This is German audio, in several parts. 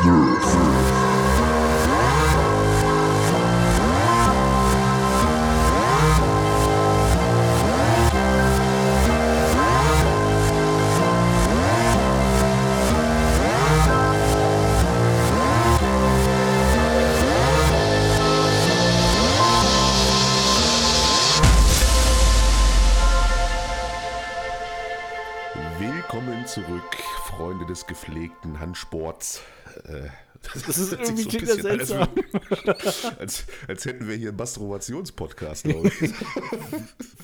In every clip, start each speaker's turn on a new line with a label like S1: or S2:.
S1: Willkommen
S2: klingt das
S1: an, als
S2: seltsam.
S1: würden- Als, als hätten wir hier einen Masturbationspodcast, glaube ich.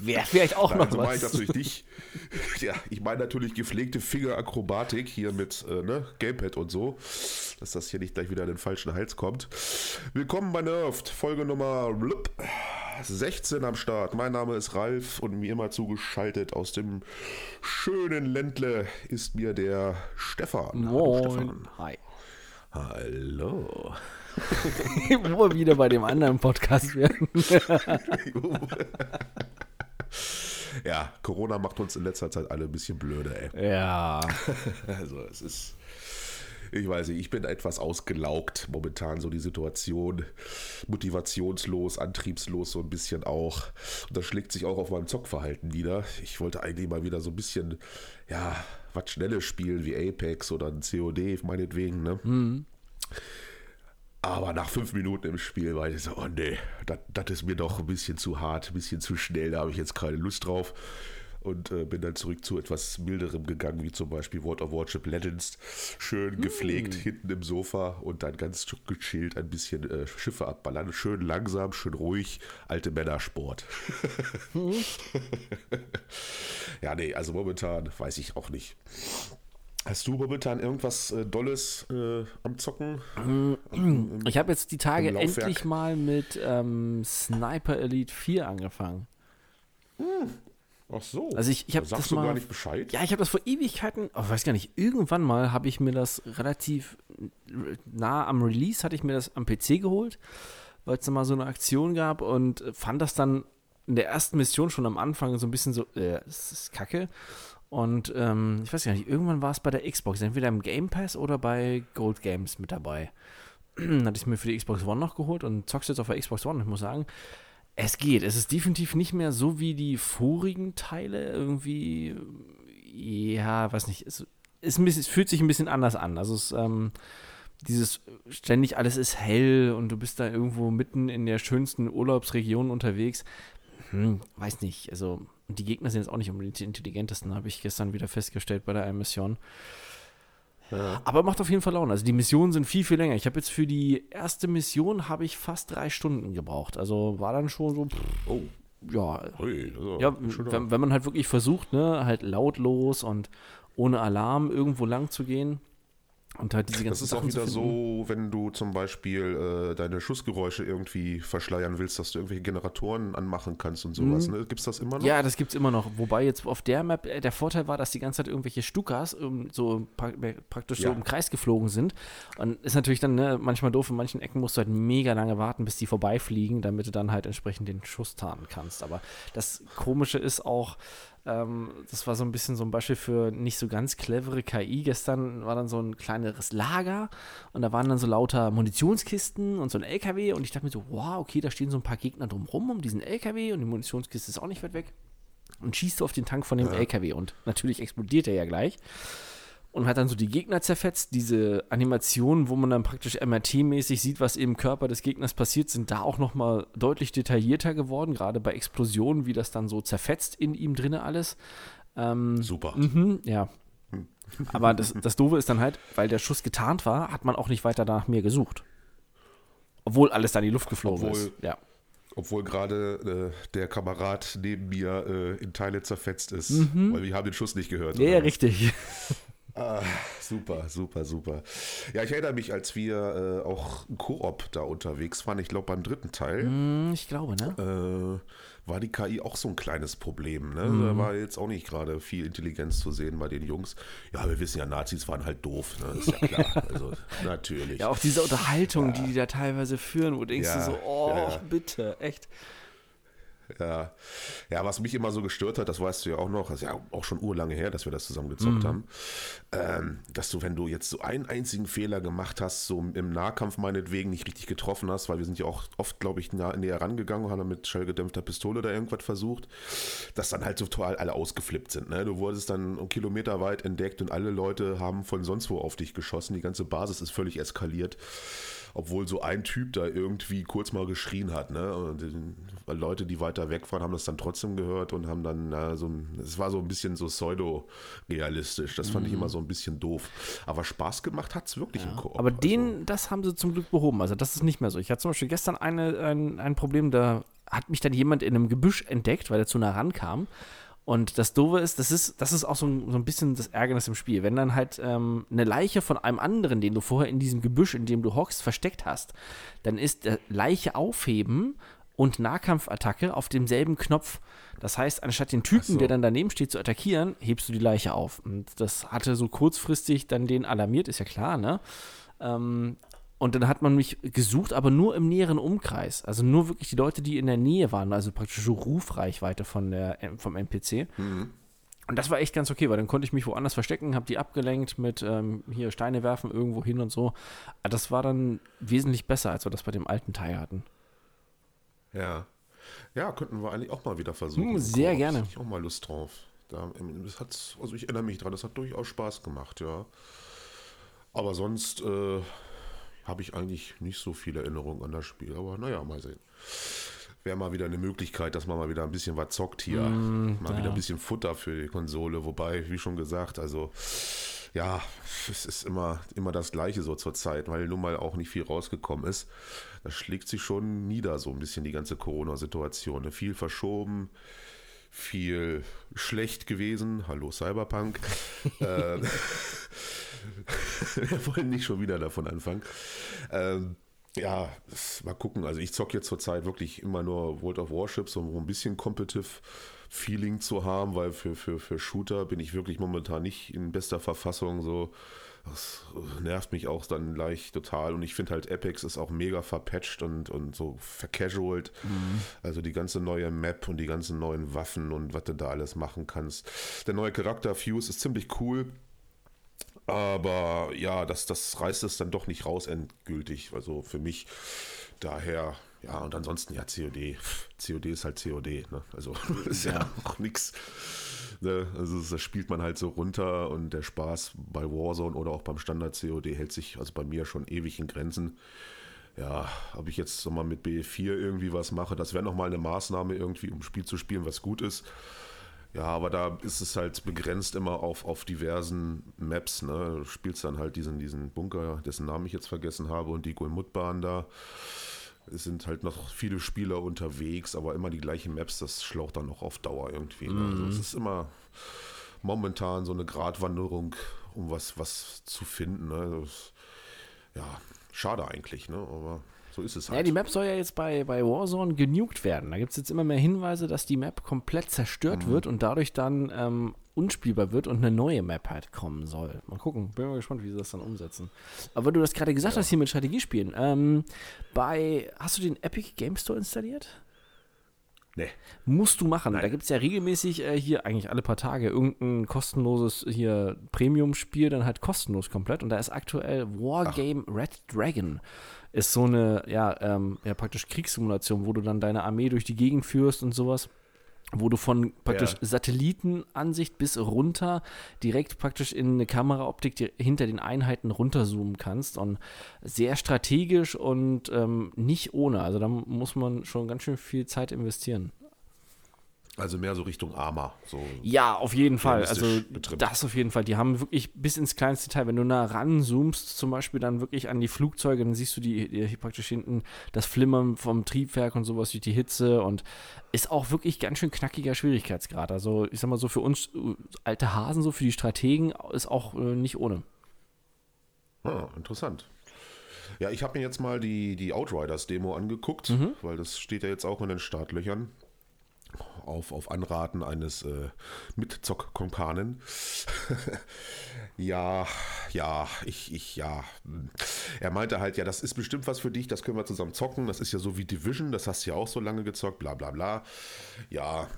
S2: Wäre vielleicht auch
S1: Nein,
S2: noch
S1: also meine ich
S2: was.
S1: natürlich dich. Ja, ich meine natürlich gepflegte Fingerakrobatik hier mit äh, ne, Gamepad und so, dass das hier nicht gleich wieder in den falschen Hals kommt. Willkommen bei Nerft, Folge Nummer blub, 16 am Start. Mein Name ist Ralf und mir immer zugeschaltet aus dem schönen Ländle ist mir der Stefan. Hallo,
S2: Moin.
S1: Stefan.
S2: Hi.
S1: Hallo.
S2: Wo wir wieder bei dem anderen Podcast werden.
S1: ja, Corona macht uns in letzter Zeit alle ein bisschen blöde, ey.
S2: Ja.
S1: Also es ist, ich weiß nicht, ich bin etwas ausgelaugt momentan, so die Situation, motivationslos, antriebslos so ein bisschen auch. Und das schlägt sich auch auf meinem Zockverhalten wieder. Ich wollte eigentlich mal wieder so ein bisschen, ja, was Schnelles spielen wie Apex oder ein COD, meinetwegen, ne? Aber nach fünf Minuten im Spiel war ich so, oh nee, das ist mir doch ein bisschen zu hart, ein bisschen zu schnell, da habe ich jetzt keine Lust drauf. Und äh, bin dann zurück zu etwas milderem gegangen, wie zum Beispiel World of Warship Legends. Schön gepflegt hinten im Sofa und dann ganz gechillt ein bisschen äh, Schiffe abballern. Schön langsam, schön ruhig, alte Männersport. ja, nee, also momentan weiß ich auch nicht. Hast du momentan irgendwas äh, Dolles äh, am Zocken?
S2: Ich habe jetzt die Tage endlich mal mit ähm, Sniper Elite 4 angefangen.
S1: Ach so.
S2: Also ich- ich hab
S1: Sagst
S2: das
S1: du
S2: mal-
S1: gar nicht Bescheid?
S2: Ja, ich habe das vor Ewigkeiten, oh, weiß gar nicht, irgendwann mal habe ich mir das relativ nah am Release, hatte ich mir das am PC geholt, weil es da mal so eine Aktion gab und fand das dann in der ersten Mission schon am Anfang so ein bisschen so, äh, das ist kacke. Und ähm, ich weiß gar nicht, irgendwann war es bei der Xbox, entweder im Game Pass oder bei Gold Games mit dabei. Dann hatte ich mir für die Xbox One noch geholt und zockst jetzt auf der Xbox One. Ich muss sagen, es geht. Es ist definitiv nicht mehr so wie die vorigen Teile. Irgendwie, ja, weiß nicht. Es, bisschen, es fühlt sich ein bisschen anders an. Also es, ähm, dieses ständig alles ist hell und du bist da irgendwo mitten in der schönsten Urlaubsregion unterwegs. Hm, weiß nicht. Also die Gegner sind jetzt auch nicht unbedingt die intelligentesten, habe ich gestern wieder festgestellt bei der einen Mission. Aber macht auf jeden Fall Laune. Also die Missionen sind viel, viel länger. Ich habe jetzt für die erste Mission habe ich fast drei Stunden gebraucht. Also war dann schon so, pff,
S1: Oh,
S2: ja,
S1: ui,
S2: ja, wenn, wenn man halt wirklich versucht, ne, halt lautlos und ohne Alarm irgendwo lang zu gehen und halt diese
S1: Das
S2: ganzen
S1: ist auch
S2: Sachen zu
S1: wieder so, wenn du zum Beispiel äh, deine Schussgeräusche irgendwie verschleiern willst, dass du irgendwelche Generatoren anmachen kannst und sowas. Ne? Gibt es das immer noch?
S2: Mhm. Ja, das gibt's immer noch. Wobei jetzt auf der Map äh, der Vorteil war, dass die ganze Zeit irgendwelche Stukas ähm, so pra praktisch so
S1: Ja.
S2: im Kreis geflogen sind. Und ist natürlich dann ne, manchmal doof, in manchen Ecken musst du halt mega lange warten, bis die vorbeifliegen, damit du dann halt entsprechend den Schuss tarnen kannst. Aber das Komische ist auch, ähm, das war so ein bisschen so ein Beispiel für nicht so ganz clevere KI. Gestern war dann so ein kleineres Lager und da waren dann so lauter Munitionskisten und so ein LKW und ich dachte mir so, wow, okay, da stehen so ein paar Gegner drumrum um diesen LKW und die Munitionskiste ist auch nicht weit weg. Und schießt auf den Tank von dem LKW und natürlich explodiert er ja gleich und hat dann so die Gegner zerfetzt. Diese Animationen, wo man dann praktisch MRT-mäßig sieht, was im Körper des Gegners passiert, sind da auch nochmal deutlich detaillierter geworden, gerade bei Explosionen, wie das dann so zerfetzt in ihm drinne alles. Ähm,
S1: Super.
S2: mhm, ja. Aber das, das Doofe ist dann halt, weil der Schuss getarnt war, hat man auch nicht weiter nach mir gesucht. Obwohl alles da in die Luft geflogen
S1: Obwohl-
S2: ist. Ja.
S1: Obwohl gerade äh, der Kamerad neben mir äh, in Teile zerfetzt ist, weil wir haben den Schuss nicht gehört.
S2: Mhm. Ja,
S1: oder
S2: richtig.
S1: Ah, super, super, super. Ja, ich erinnere mich, als wir äh, auch Koop da unterwegs waren, ich glaube beim dritten Teil,
S2: Hm, Ich glaube, ne?
S1: äh, war die KI auch so ein kleines Problem. Ne?
S2: Mhm.
S1: Da war jetzt auch nicht gerade viel Intelligenz zu sehen bei den Jungs. Ja, wir wissen ja, Nazis waren halt doof, ne? ist ja klar. also natürlich.
S2: Ja, auch diese Unterhaltung, die die da teilweise führen, wo denkst
S1: Ja,
S2: du so, oh,
S1: ja, ja.
S2: bitte, echt.
S1: Ja. ja, was mich immer so gestört hat, das weißt du ja auch noch, das ist ja auch schon urlange her, dass wir das zusammen gezockt haben, ähm, dass du, wenn du jetzt so einen einzigen Fehler gemacht hast, so im Nahkampf meinetwegen nicht richtig getroffen hast, weil wir sind ja auch oft, glaube ich, nah, näher rangegangen und haben dann mit schallgedämpfter Pistole oder irgendwas versucht, dass dann halt so total alle ausgeflippt sind. Ne? Du wurdest dann Kilometer weit entdeckt und alle Leute haben von sonst wo auf dich geschossen. Die ganze Basis ist völlig eskaliert obwohl so ein Typ da irgendwie kurz mal geschrien hat. Ne? Und, Leute, die weiter weg waren, haben das dann trotzdem gehört und haben dann na, so, es war so ein bisschen so pseudo-realistisch. Das fand mhm. ich immer so ein bisschen doof. Aber Spaß gemacht hat es wirklich
S2: ja.
S1: im Koop.
S2: Aber den, also. das haben sie zum Glück behoben. Also das ist nicht mehr so. Ich hatte zum Beispiel gestern eine, ein, ein Problem, da hat mich dann jemand in einem Gebüsch entdeckt, weil er zu nah rankam. Und das Doofe ist, das ist, das ist auch so ein, so ein bisschen das Ärgernis im Spiel. Wenn dann halt ähm, eine Leiche von einem anderen, den du vorher in diesem Gebüsch, in dem du hockst, versteckt hast, dann ist der Leiche aufheben und Nahkampfattacke auf demselben Knopf. Das heißt, anstatt den Typen, so. der dann daneben steht, zu attackieren, hebst du die Leiche auf. Und das hatte so kurzfristig dann den alarmiert, ist ja klar, ne? Ähm, und dann hat man mich gesucht, aber nur im näheren Umkreis. Also nur wirklich die Leute, die in der Nähe waren, also praktisch so Rufreichweite von der, vom NPC. Mhm. Und das war echt ganz okay, weil dann konnte ich mich woanders verstecken, habe die abgelenkt mit ähm, hier Steine werfen irgendwo hin und so. Aber das war dann wesentlich besser, als wir das bei dem alten Teil hatten.
S1: Ja. Ja, könnten wir eigentlich auch mal wieder versuchen.
S2: Hm, sehr Koop. gerne.
S1: Ich auch mal Lust drauf. Da, das hat, also ich erinnere mich dran, das hat durchaus Spaß gemacht, ja. Aber sonst äh, habe ich eigentlich nicht so viele Erinnerungen an das Spiel. Aber naja, mal sehen. Wäre mal wieder eine Möglichkeit, dass man mal wieder ein bisschen was zockt hier. Mm, mal ja. wieder ein bisschen Futter für die Konsole. Wobei, wie schon gesagt, also ja, es ist immer, immer das Gleiche so zur Zeit, weil nun mal auch nicht viel rausgekommen ist. Das schlägt sich schon nieder, so ein bisschen die ganze Corona-Situation. Ne? Viel verschoben, viel schlecht gewesen. Hallo Cyberpunk. äh, wir wollen nicht schon wieder davon anfangen. Ähm, ja, mal gucken. Also ich zocke jetzt zurzeit wirklich immer nur World of Warships, um ein bisschen Competitive Feeling zu haben, weil für, für, für Shooter bin ich wirklich momentan nicht in bester Verfassung. So, das nervt mich auch dann leicht total. Und ich finde halt Apex ist auch mega verpatcht und, und so vercasualt. Mhm. Also die ganze neue Map und die ganzen neuen Waffen und was du da alles machen kannst. Der neue Charakter Fuse ist ziemlich cool. Aber ja, das, das reißt es dann doch nicht raus endgültig. Also für mich daher, ja, und ansonsten ja, COD. COD ist halt COD, ne? Also ist ja, ja auch nichts. Ne? Also das spielt man halt so runter und der Spaß bei Warzone oder auch beim Standard COD hält sich also bei mir schon ewig in Grenzen. Ja, ob ich jetzt nochmal mit B4 irgendwie was mache, das wäre nochmal eine Maßnahme irgendwie, um Spiel zu spielen, was gut ist. Ja, aber da ist es halt begrenzt immer auf, auf diversen Maps. Ne? Du spielst dann halt diesen, diesen Bunker, dessen Namen ich jetzt vergessen habe, und die Gulmut-Bahn da. Es sind halt noch viele Spieler unterwegs, aber immer die gleichen Maps, das schlaucht dann noch auf Dauer irgendwie. Ne? Also mhm. es ist immer momentan so eine Gratwanderung, um was, was zu finden. Ne? Das, ja, schade eigentlich, ne? aber so ist es halt.
S2: Ja, die Map soll ja jetzt bei, bei Warzone genugt werden. Da gibt es jetzt immer mehr Hinweise, dass die Map komplett zerstört mhm. wird und dadurch dann ähm, unspielbar wird und eine neue Map halt kommen soll. Mal gucken, bin mal gespannt, wie sie das dann umsetzen. Aber du das gerade gesagt ja. hast hier mit Strategiespielen. Ähm, bei, hast du den Epic Game Store installiert?
S1: Nee.
S2: Musst du machen. Nein. Da gibt es ja regelmäßig äh, hier eigentlich alle paar Tage irgendein kostenloses hier Premium-Spiel, dann halt kostenlos komplett. Und da ist aktuell Wargame Ach. Red Dragon ist so eine, ja, ähm, ja, praktisch Kriegssimulation, wo du dann deine Armee durch die Gegend führst und sowas wo du von praktisch ja. Satellitenansicht bis runter direkt praktisch in eine Kameraoptik hinter den Einheiten runterzoomen kannst und sehr strategisch und ähm, nicht ohne. Also da muss man schon ganz schön viel Zeit investieren.
S1: Also mehr so Richtung Arma. So
S2: ja, auf jeden Fall. Also betrimmt. das auf jeden Fall. Die haben wirklich bis ins kleinste Detail, wenn du nah ranzoomst, zum Beispiel dann wirklich an die Flugzeuge, dann siehst du die, die praktisch hinten das Flimmern vom Triebwerk und sowas durch die Hitze und ist auch wirklich ganz schön knackiger Schwierigkeitsgrad. Also ich sag mal so für uns äh, alte Hasen, so für die Strategen, ist auch äh, nicht ohne.
S1: Ah, interessant. Ja, ich habe mir jetzt mal die, die Outriders-Demo angeguckt, mhm. weil das steht ja jetzt auch in den Startlöchern auf, auf Anraten eines äh, Mitzock-Konkanen. ja, ja, ich, ich, ja. Er meinte halt, ja, das ist bestimmt was für dich, das können wir zusammen zocken. Das ist ja so wie Division, das hast du ja auch so lange gezockt, bla bla bla. Ja,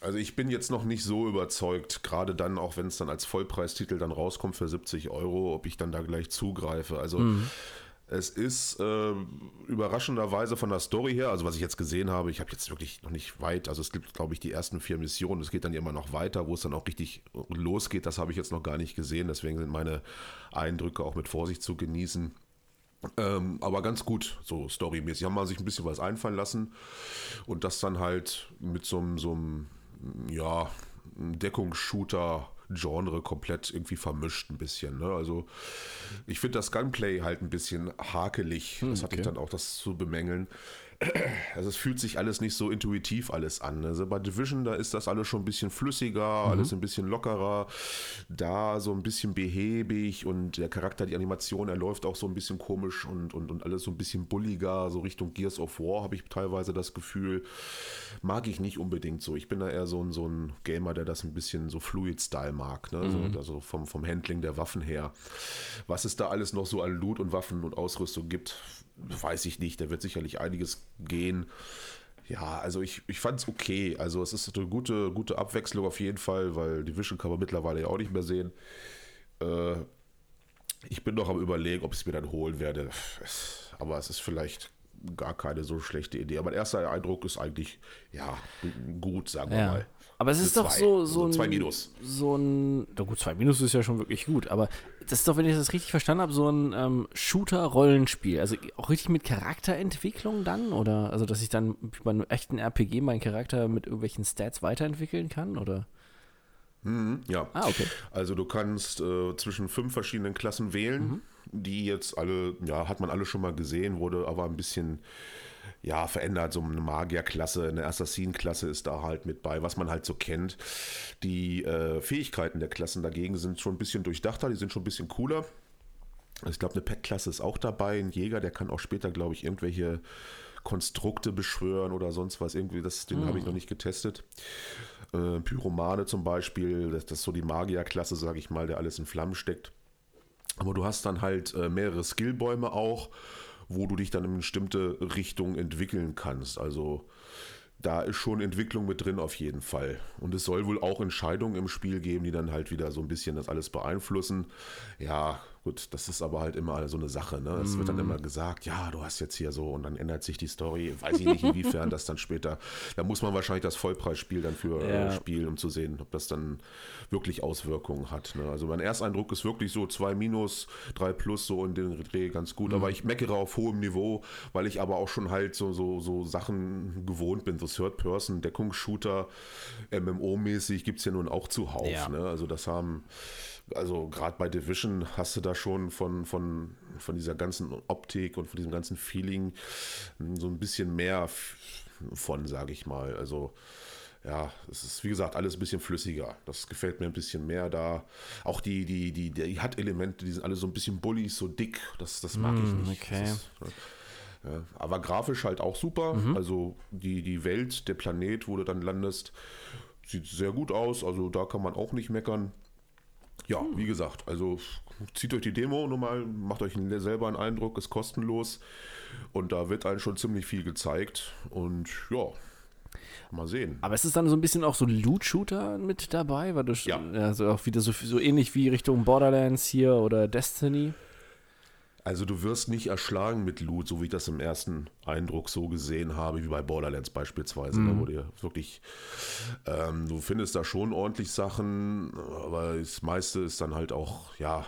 S1: also ich bin jetzt noch nicht so überzeugt, gerade dann, auch wenn es dann als Vollpreistitel dann rauskommt für 70 Euro, ob ich dann da gleich zugreife. Also mhm. Es ist äh, überraschenderweise von der Story her, also was ich jetzt gesehen habe, ich habe jetzt wirklich noch nicht weit, also es gibt, glaube ich, die ersten vier Missionen, es geht dann immer noch weiter, wo es dann auch richtig losgeht, das habe ich jetzt noch gar nicht gesehen, deswegen sind meine Eindrücke auch mit Vorsicht zu genießen. Ähm, aber ganz gut, so storymäßig. Haben man sich ein bisschen was einfallen lassen und das dann halt mit so einem, so einem ja, Deckungsshooter. Genre komplett irgendwie vermischt ein bisschen. Ne? Also ich finde das Gunplay halt ein bisschen hakelig. Hm, das hatte okay. ich dann auch das zu bemängeln. Also es fühlt sich alles nicht so intuitiv alles an. Also bei Division, da ist das alles schon ein bisschen flüssiger, mhm. alles ein bisschen lockerer, da so ein bisschen behäbig und der Charakter, die Animation, er läuft auch so ein bisschen komisch und, und, und alles so ein bisschen bulliger, so Richtung Gears of War habe ich teilweise das Gefühl. Mag ich nicht unbedingt so. Ich bin da eher so ein, so ein Gamer, der das ein bisschen so Fluid-Style mag, ne? Mhm. So, also vom, vom Handling der Waffen her. Was es da alles noch so an Loot und Waffen und Ausrüstung gibt, weiß ich nicht. Da wird sicherlich einiges gehen. Ja, also ich, ich fand es okay. Also es ist eine gute, gute Abwechslung auf jeden Fall, weil die Vision kann man mittlerweile ja auch nicht mehr sehen. Äh, ich bin noch am überlegen, ob ich es mir dann holen werde. Aber es ist vielleicht gar keine so schlechte Idee. Aber mein erster Eindruck ist eigentlich, ja, gut, sagen wir mal.
S2: Aber es ist doch zwei. so, so also ein. Zwei Minus. So ein. Na gut, zwei Minus ist ja schon wirklich gut. Aber das ist doch, wenn ich das richtig verstanden habe, so ein ähm, Shooter-Rollenspiel. Also auch richtig mit Charakterentwicklung dann? Oder also, dass ich dann bei einem echten RPG meinen Charakter mit irgendwelchen Stats weiterentwickeln kann? Oder?
S1: Mhm, ja. Ah, okay. Also du kannst äh, zwischen fünf verschiedenen Klassen wählen, mhm. die jetzt alle, ja, hat man alle schon mal gesehen, wurde aber ein bisschen ja, verändert. So eine Magierklasse, eine Assassin-Klasse ist da halt mit bei, was man halt so kennt. Die äh, Fähigkeiten der Klassen dagegen sind schon ein bisschen durchdachter, die sind schon ein bisschen cooler. Ich glaube, eine Pet-Klasse ist auch dabei. Ein Jäger, der kann auch später, glaube ich, irgendwelche Konstrukte beschwören oder sonst was. Irgendwie, das, den mhm. habe ich noch nicht getestet. Äh, Pyromane zum Beispiel, das, das ist so die Magierklasse, sage ich mal, der alles in Flammen steckt. Aber du hast dann halt äh, mehrere Skillbäume auch wo du dich dann in eine bestimmte Richtung entwickeln kannst. Also da ist schon Entwicklung mit drin auf jeden Fall. Und es soll wohl auch Entscheidungen im Spiel geben, die dann halt wieder so ein bisschen das alles beeinflussen. Ja, Gut, das ist aber halt immer so eine Sache. Ne? Es mm. wird dann immer mhm. gesagt, ja, du hast jetzt hier so und dann ändert sich die Story. Weiß ich nicht, inwiefern das dann später. Da muss man wahrscheinlich das Vollpreisspiel dann für äh, ja. spielen, um zu sehen, ob das dann wirklich Auswirkungen hat. Ne? Also mein Ersteindruck ist wirklich so 2 minus, 3 plus, so in den Dreh ganz gut. Mm. Aber ich meckere auf hohem Niveau, weil ich aber auch schon halt so, so, so Sachen gewohnt bin. So Third-Person, Deckungsshooter, MMO-mäßig gibt es ja nun auch zuhauf. Ja. Ne? Also das haben also gerade bei Division hast du da schon von, von, von dieser ganzen Optik und von diesem ganzen Feeling so ein bisschen mehr von, sage ich mal. Also ja, es ist wie gesagt alles ein bisschen flüssiger. Das gefällt mir ein bisschen mehr da. Auch die, die, die, die hat Elemente, die sind alle so ein bisschen bullig, so dick. Das, das mag mm, ich hm, nicht. Okay. Ist, ja, aber grafisch halt auch super. Mhm. Also die, die Welt, der Planet, wo du dann landest, sieht sehr gut aus. Also da kann man auch nicht meckern. Ja, wie gesagt, also zieht euch die Demo nochmal, macht euch selber einen Eindruck, ist kostenlos und da wird einem schon ziemlich viel gezeigt und ja, mal sehen.
S2: Aber ist es dann so ein bisschen auch so Loot-Shooter mit dabei? Weil du ja. also auch wieder so, so ähnlich wie Richtung Borderlands hier oder Destiny?
S1: Also du wirst nicht erschlagen mit Loot, so wie ich das im ersten Eindruck so gesehen habe, wie bei Borderlands beispielsweise. Mhm. Da wurde wirklich, ähm, du findest da schon ordentlich Sachen, aber das meiste ist dann halt auch, ja,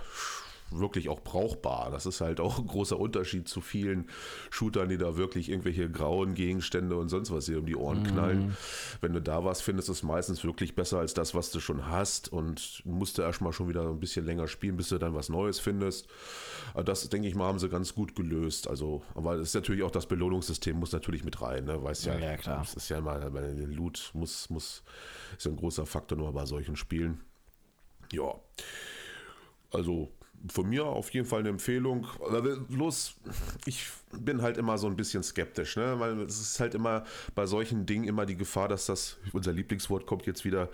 S1: wirklich auch brauchbar. Das ist halt auch ein großer Unterschied zu vielen Shootern, die da wirklich irgendwelche grauen Gegenstände und sonst was hier um die Ohren knallen. Mm. Wenn du da was findest, ist es meistens wirklich besser als das, was du schon hast und musst du erstmal schon wieder ein bisschen länger spielen, bis du dann was Neues findest. Das, denke ich mal, haben sie ganz gut gelöst. Also, aber es ist natürlich auch das Belohnungssystem muss natürlich mit rein, ne? Weißt ja, ja, klar. Das ist ja immer, Loot muss, muss, ist ja ein großer Faktor nur bei solchen Spielen. Ja. Also von mir auf jeden Fall eine Empfehlung. Bloß, ich bin halt immer so ein bisschen skeptisch, ne? weil es ist halt immer bei solchen Dingen immer die Gefahr, dass das, unser Lieblingswort kommt jetzt wieder,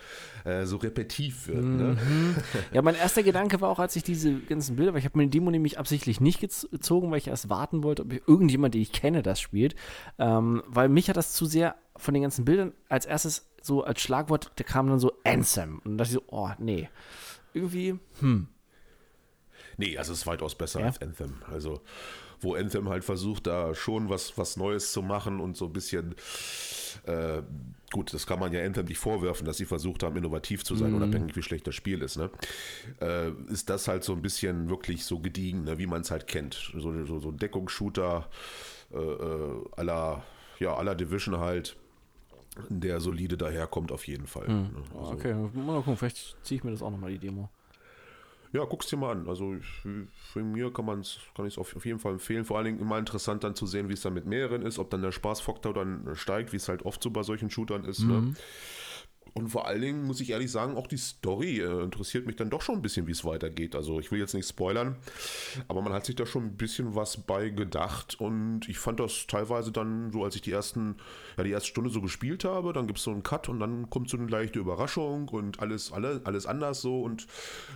S1: äh, so repetitiv wird. Ne?
S2: Mhm. Ja, mein erster Gedanke war auch, als ich diese ganzen Bilder, weil ich habe mir die Demo nämlich absichtlich nicht gezogen, weil ich erst warten wollte, ob irgendjemand, den ich kenne, das spielt. Ähm, weil mich hat das zu sehr von den ganzen Bildern als erstes so als Schlagwort, da kam dann so Anthem. Und da dachte ich so, oh, nee. Irgendwie, hm.
S1: Nee, also es ist weitaus besser ja? als Anthem. Also, wo Anthem halt versucht, da schon was, was Neues zu machen und so ein bisschen, äh, gut, das kann man ja Anthem nicht vorwerfen, dass sie versucht haben, innovativ zu sein, mm. unabhängig wie schlecht das Spiel ist, ne? Äh, ist das halt so ein bisschen wirklich so gediegen, ne? wie man es halt kennt. So, so, so ein Deckungsshooter äh, äh, aller, ja, aller Division halt der solide daherkommt auf jeden Fall.
S2: Hm. Also, okay, mal gucken, vielleicht ziehe ich mir das auch nochmal die Demo.
S1: Ja, guck's dir mal an. Also für mir kann man es kann ich auf, auf jeden Fall empfehlen. Vor allen Dingen immer interessant dann zu sehen, wie es dann mit mehreren ist, ob dann der Spaßfaktor dann steigt, wie es halt oft so bei solchen Shootern ist. Ne? Mhm. Ne? Und vor allen Dingen muss ich ehrlich sagen, auch die Story äh, interessiert mich dann doch schon ein bisschen, wie es weitergeht. Also ich will jetzt nicht spoilern, aber man hat sich da schon ein bisschen was bei gedacht und ich fand das teilweise dann so, als ich die ersten, ja die erste Stunde so gespielt habe, dann gibt es so einen Cut und dann kommt so eine leichte Überraschung und alles, alle, alles anders so und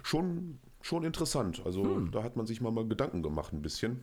S1: schon, schon interessant. Also hm. da hat man sich mal, mal Gedanken gemacht ein bisschen.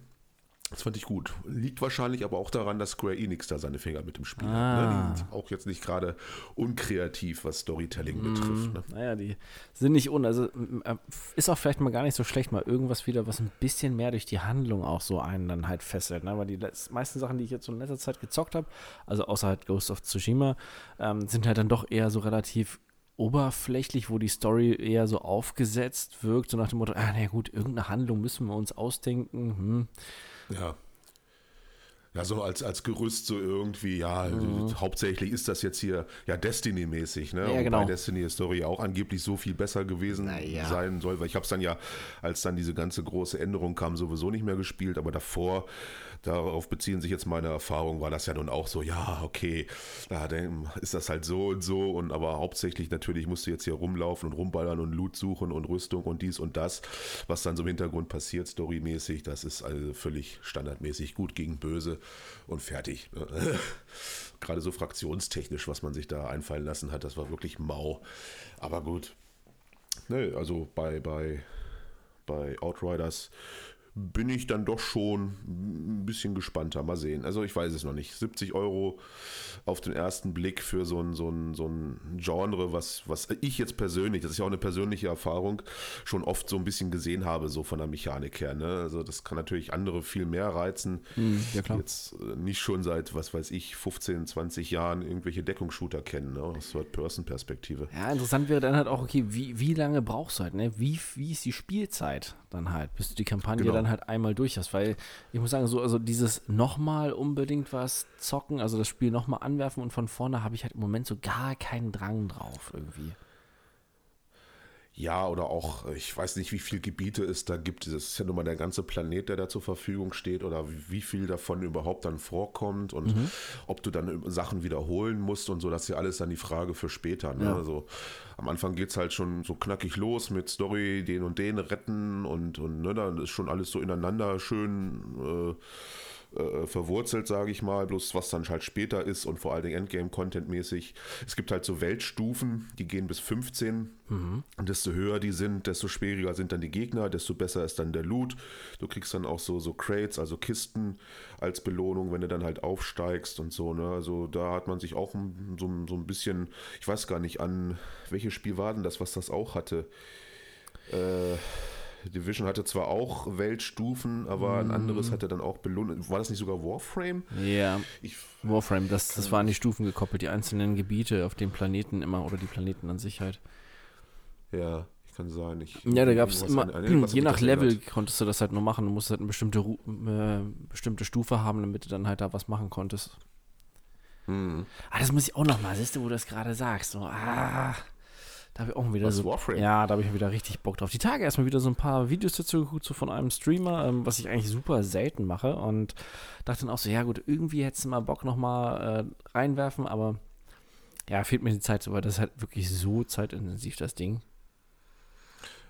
S1: Das fand ich gut. Liegt wahrscheinlich aber auch daran, dass Square Enix da seine Finger mit dem Spiel ah. hat. Ne? auch jetzt nicht gerade unkreativ, was Storytelling mm, betrifft. Ne?
S2: Naja, die sind nicht un. Also äh, ist auch vielleicht mal gar nicht so schlecht, mal irgendwas wieder, was ein bisschen mehr durch die Handlung auch so einen dann halt fesselt. Ne? Weil die meisten Sachen, die ich jetzt so in letzter Zeit gezockt habe, also außer halt Ghost of Tsushima, ähm, sind halt dann doch eher so relativ oberflächlich, wo die Story eher so aufgesetzt wirkt, so nach dem Motto, ah, na gut, irgendeine Handlung müssen wir uns ausdenken. Hm
S1: ja. Ja, so als, als Gerüst so irgendwie, ja, mhm. hauptsächlich ist das jetzt hier ja Destiny-mäßig, ne? Ja, genau. Wobei Destiny-Story auch angeblich so viel besser gewesen ja. sein soll, weil ich habe es dann ja, als dann diese ganze große Änderung kam, sowieso nicht mehr gespielt, aber davor darauf beziehen sich jetzt meine Erfahrungen, war das ja nun auch so, ja, okay, dann ist das halt so und so und aber hauptsächlich natürlich musst du jetzt hier rumlaufen und rumballern und Loot suchen und Rüstung und dies und das, was dann so im Hintergrund passiert, storymäßig, das ist also völlig standardmäßig gut gegen böse und fertig. Gerade so fraktionstechnisch, was man sich da einfallen lassen hat, das war wirklich mau. Aber gut. Ne, also bei, bei, bei Outriders bin ich dann doch schon ein bisschen gespannter. Mal sehen. Also ich weiß es noch nicht. 70 Euro auf den ersten Blick für so ein, so ein, so ein Genre, was, was ich jetzt persönlich, das ist ja auch eine persönliche Erfahrung, schon oft so ein bisschen gesehen habe, so von der Mechanik her. Ne? Also das kann natürlich andere viel mehr reizen.
S2: Mhm, ja, klar.
S1: Jetzt äh, nicht schon seit, was weiß ich, 15, 20 Jahren irgendwelche Deckungsshooter kennen, ne? aus Third-Person-Perspektive.
S2: Ja, interessant wäre dann halt auch, okay, wie, wie lange brauchst du halt, ne? Wie, wie ist die Spielzeit dann halt, bis du die Kampagne genau. dann halt einmal durch hast, weil ich muss sagen, so, also dieses nochmal unbedingt was zocken, also das Spiel nochmal anwerfen und von vorne habe ich halt im Moment so gar keinen Drang drauf irgendwie.
S1: Ja, oder auch, ich weiß nicht, wie viele Gebiete es da gibt. Das ist ja nun mal der ganze Planet, der da zur Verfügung steht oder wie viel davon überhaupt dann vorkommt und mhm. ob du dann Sachen wiederholen musst und so. Das ist ja alles dann die Frage für später. Ne? Ja. Also am Anfang geht es halt schon so knackig los mit Story, den und den retten und, und ne, dann ist schon alles so ineinander schön. Äh, äh, verwurzelt, sage ich mal, bloß was dann halt später ist und vor allen Dingen Endgame-Content-mäßig. Es gibt halt so Weltstufen, die gehen bis 15. Mhm. Und desto höher die sind, desto schwieriger sind dann die Gegner, desto besser ist dann der Loot. Du kriegst dann auch so, so Crates, also Kisten als Belohnung, wenn du dann halt aufsteigst und so. Ne? Also da hat man sich auch so, so ein bisschen, ich weiß gar nicht, an welches Spiel war denn das, was das auch hatte? Äh, Division hatte zwar auch Weltstufen, aber ein anderes mhm. hatte dann auch belohnt. War das nicht sogar Warframe?
S2: Ja. Ich, Warframe, das, das waren die Stufen gekoppelt, die einzelnen Gebiete auf dem Planeten immer oder die Planeten an sich halt.
S1: Ja, kann sein. Ich,
S2: ja, da gab es immer, an, je nach Level ändert. konntest du das halt nur machen. Du musstest halt eine bestimmte, äh, bestimmte Stufe haben, damit du dann halt da was machen konntest. Hm. Ah, das muss ich auch noch mal, siehst du, wo du das gerade sagst. So, ah. Da habe ich auch wieder was, so. Warframe? Ja, da habe ich wieder richtig Bock drauf. Die Tage erstmal wieder so ein paar Videos dazu geguckt, so von einem Streamer, ähm, was ich eigentlich super selten mache. Und dachte dann auch so, ja gut, irgendwie hättest du mal Bock nochmal äh, reinwerfen, aber ja, fehlt mir die Zeit weil das ist halt wirklich so zeitintensiv, das Ding.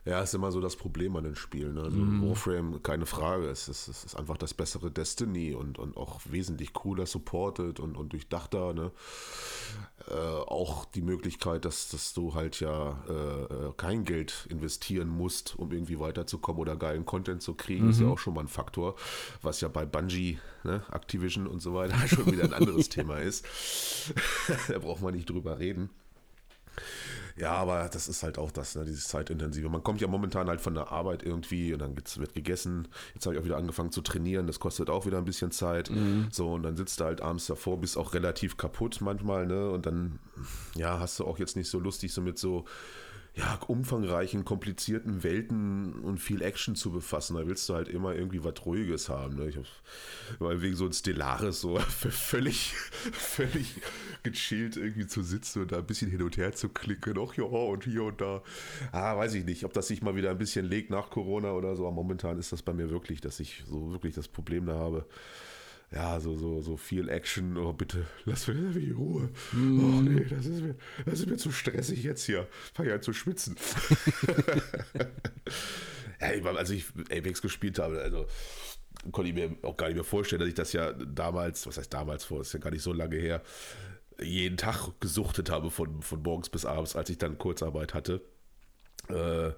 S1: Ja, ist immer so das Problem an den Spielen. Ne? Also
S2: Mhm.
S1: Warframe, keine Frage. Es ist, es ist einfach das bessere Destiny und, und auch wesentlich cooler supported und, und durchdachter. Ne? Äh, auch die Möglichkeit, dass, dass du halt ja äh, äh, kein Geld investieren musst, um irgendwie weiterzukommen oder geilen Content zu kriegen, ist ja auch schon mal ein Faktor, was ja bei Bungie, ne, Activision und so weiter schon wieder ein anderes Thema ist. da braucht man nicht drüber reden. Ja, aber das ist halt auch das, ne, dieses zeitintensive. Man kommt ja momentan halt von der Arbeit irgendwie und dann wird gegessen. Jetzt habe ich auch wieder angefangen zu trainieren, das kostet auch wieder ein bisschen Zeit. So, und dann sitzt du halt abends davor, bist auch relativ kaputt manchmal, ne? Und dann, ja, hast du auch jetzt nicht so lustig, so mit so ja, umfangreichen, komplizierten Welten und viel Action zu befassen. Da willst du halt immer irgendwie was Ruhiges haben. Ne? Ich hab, weil wegen so ein Stellaris so völlig, völlig gechillt irgendwie zu sitzen und da ein bisschen hin und her zu klicken. Ach ja, und hier und da. Ah, weiß ich nicht, ob das sich mal wieder ein bisschen legt nach Corona oder so. Aber momentan ist das bei mir wirklich, dass ich so wirklich das Problem da habe. Ja, so, so, so viel Action. Oh, bitte, lass mir die Ruhe. Oh, nee, das ist, mir, das ist mir zu stressig jetzt hier. Fang ja an zu schwitzen. ja, als ich Apex gespielt habe, also konnte ich mir auch gar nicht mehr vorstellen, dass ich das ja damals, was heißt damals vor, ist ja gar nicht so lange her, jeden Tag gesuchtet habe von, von morgens bis abends, als ich dann Kurzarbeit hatte. Äh,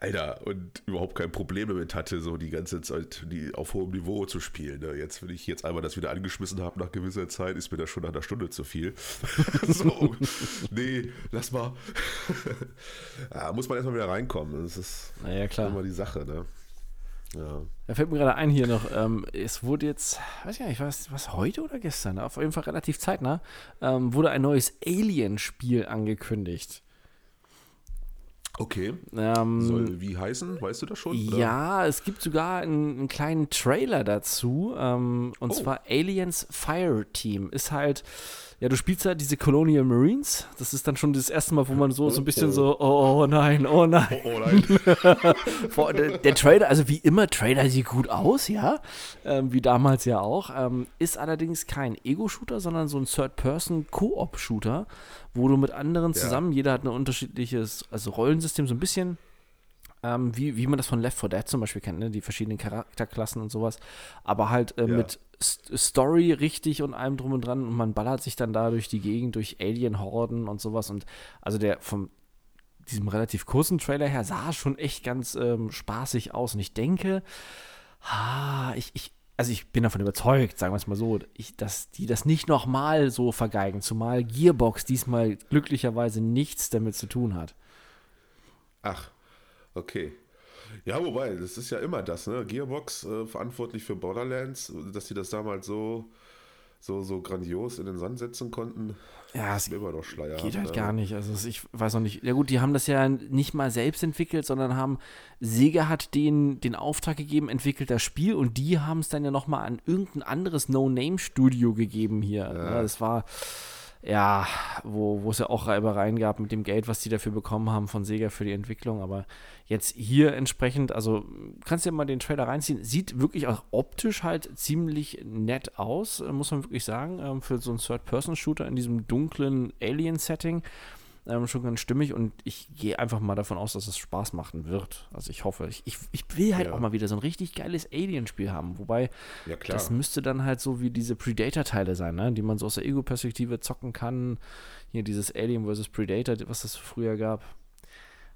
S1: Alter, und überhaupt kein Problem damit hatte, so die ganze Zeit die auf hohem Niveau zu spielen. Ne? Jetzt, wenn ich jetzt einmal das wieder angeschmissen habe nach gewisser Zeit, ist mir das schon nach einer Stunde zu viel. so, nee, lass mal. ja, muss man erstmal wieder reinkommen. Das ist
S2: Naja, klar.
S1: immer die Sache, ne? Ja.
S2: Da fällt mir gerade ein hier noch, ähm, es wurde jetzt, weiß ich gar nicht, was, was heute oder gestern, auf jeden Fall relativ zeitnah, ähm, wurde ein neues Alien-Spiel angekündigt.
S1: Okay.
S2: Ähm,
S1: Soll wie heißen? Weißt du das schon? oder?
S2: ja, es gibt sogar einen, einen kleinen Trailer dazu, ähm, und
S1: Oh.
S2: zwar Aliens Fire Team. Ist halt, ja, du spielst halt diese Colonial Marines. Das ist dann schon das erste Mal, wo man so, so ein bisschen so, oh, oh nein, oh nein.
S1: Oh, oh nein.
S2: Der, der Trailer, also wie immer, Trailer sieht gut aus, ja, ähm, wie damals ja auch, ähm, ist allerdings kein Ego-Shooter, sondern so ein Third-Person-Koop-Shooter, wo du mit anderen
S1: Ja.
S2: zusammen, jeder hat ein unterschiedliches, also Rollensystem, so ein bisschen ähm, wie, wie man das von Left 4 Dead zum Beispiel kennt, ne? die verschiedenen Charakterklassen und sowas, aber halt äh,
S1: Ja.
S2: mit St Story richtig und allem drum und dran und man ballert sich dann da durch die Gegend, durch Alien-Horden und sowas und also der vom diesem relativ kurzen Trailer her sah schon echt ganz ähm, spaßig aus. Und ich denke, ah, ich, ich, also ich bin davon überzeugt, sagen wir es mal so, ich, dass die das nicht nochmal so vergeigen, zumal Gearbox diesmal glücklicherweise nichts damit zu tun hat.
S1: Ach, okay. Ja, wobei, das ist ja immer das, ne? Gearbox äh, verantwortlich für Borderlands, dass sie das damals so, so, so grandios in den Sand setzen konnten,
S2: Ja, es
S1: immer noch Schleier.
S2: Geht halt gar nicht. Also ich weiß auch nicht. Ja gut, die haben das ja nicht mal selbst entwickelt, sondern haben Sega hat denen den Auftrag gegeben, entwickelt das Spiel und die haben es dann ja nochmal an irgendein anderes No-Name-Studio gegeben hier. Ja. Das war ja, wo, wo es ja auch Reibereien gab mit dem Geld, was die dafür bekommen haben von Sega für die Entwicklung. Aber jetzt hier entsprechend, also kannst du ja mal den Trailer reinziehen. Sieht wirklich auch optisch halt ziemlich nett aus, muss man wirklich sagen, ähm, für so einen Third-Person-Shooter in diesem dunklen Alien-Setting. Ähm, schon ganz stimmig und ich gehe einfach mal davon aus, dass es Spaß machen wird. Also ich hoffe, ich, ich, ich will halt
S1: Ja.
S2: auch mal wieder so ein richtig geiles Alien-Spiel haben. Wobei,
S1: Ja,
S2: das müsste dann halt so wie diese Predator-Teile sein, ne? die man so aus der Ego-Perspektive zocken kann. Hier dieses Alien vs. Predator, was es früher gab.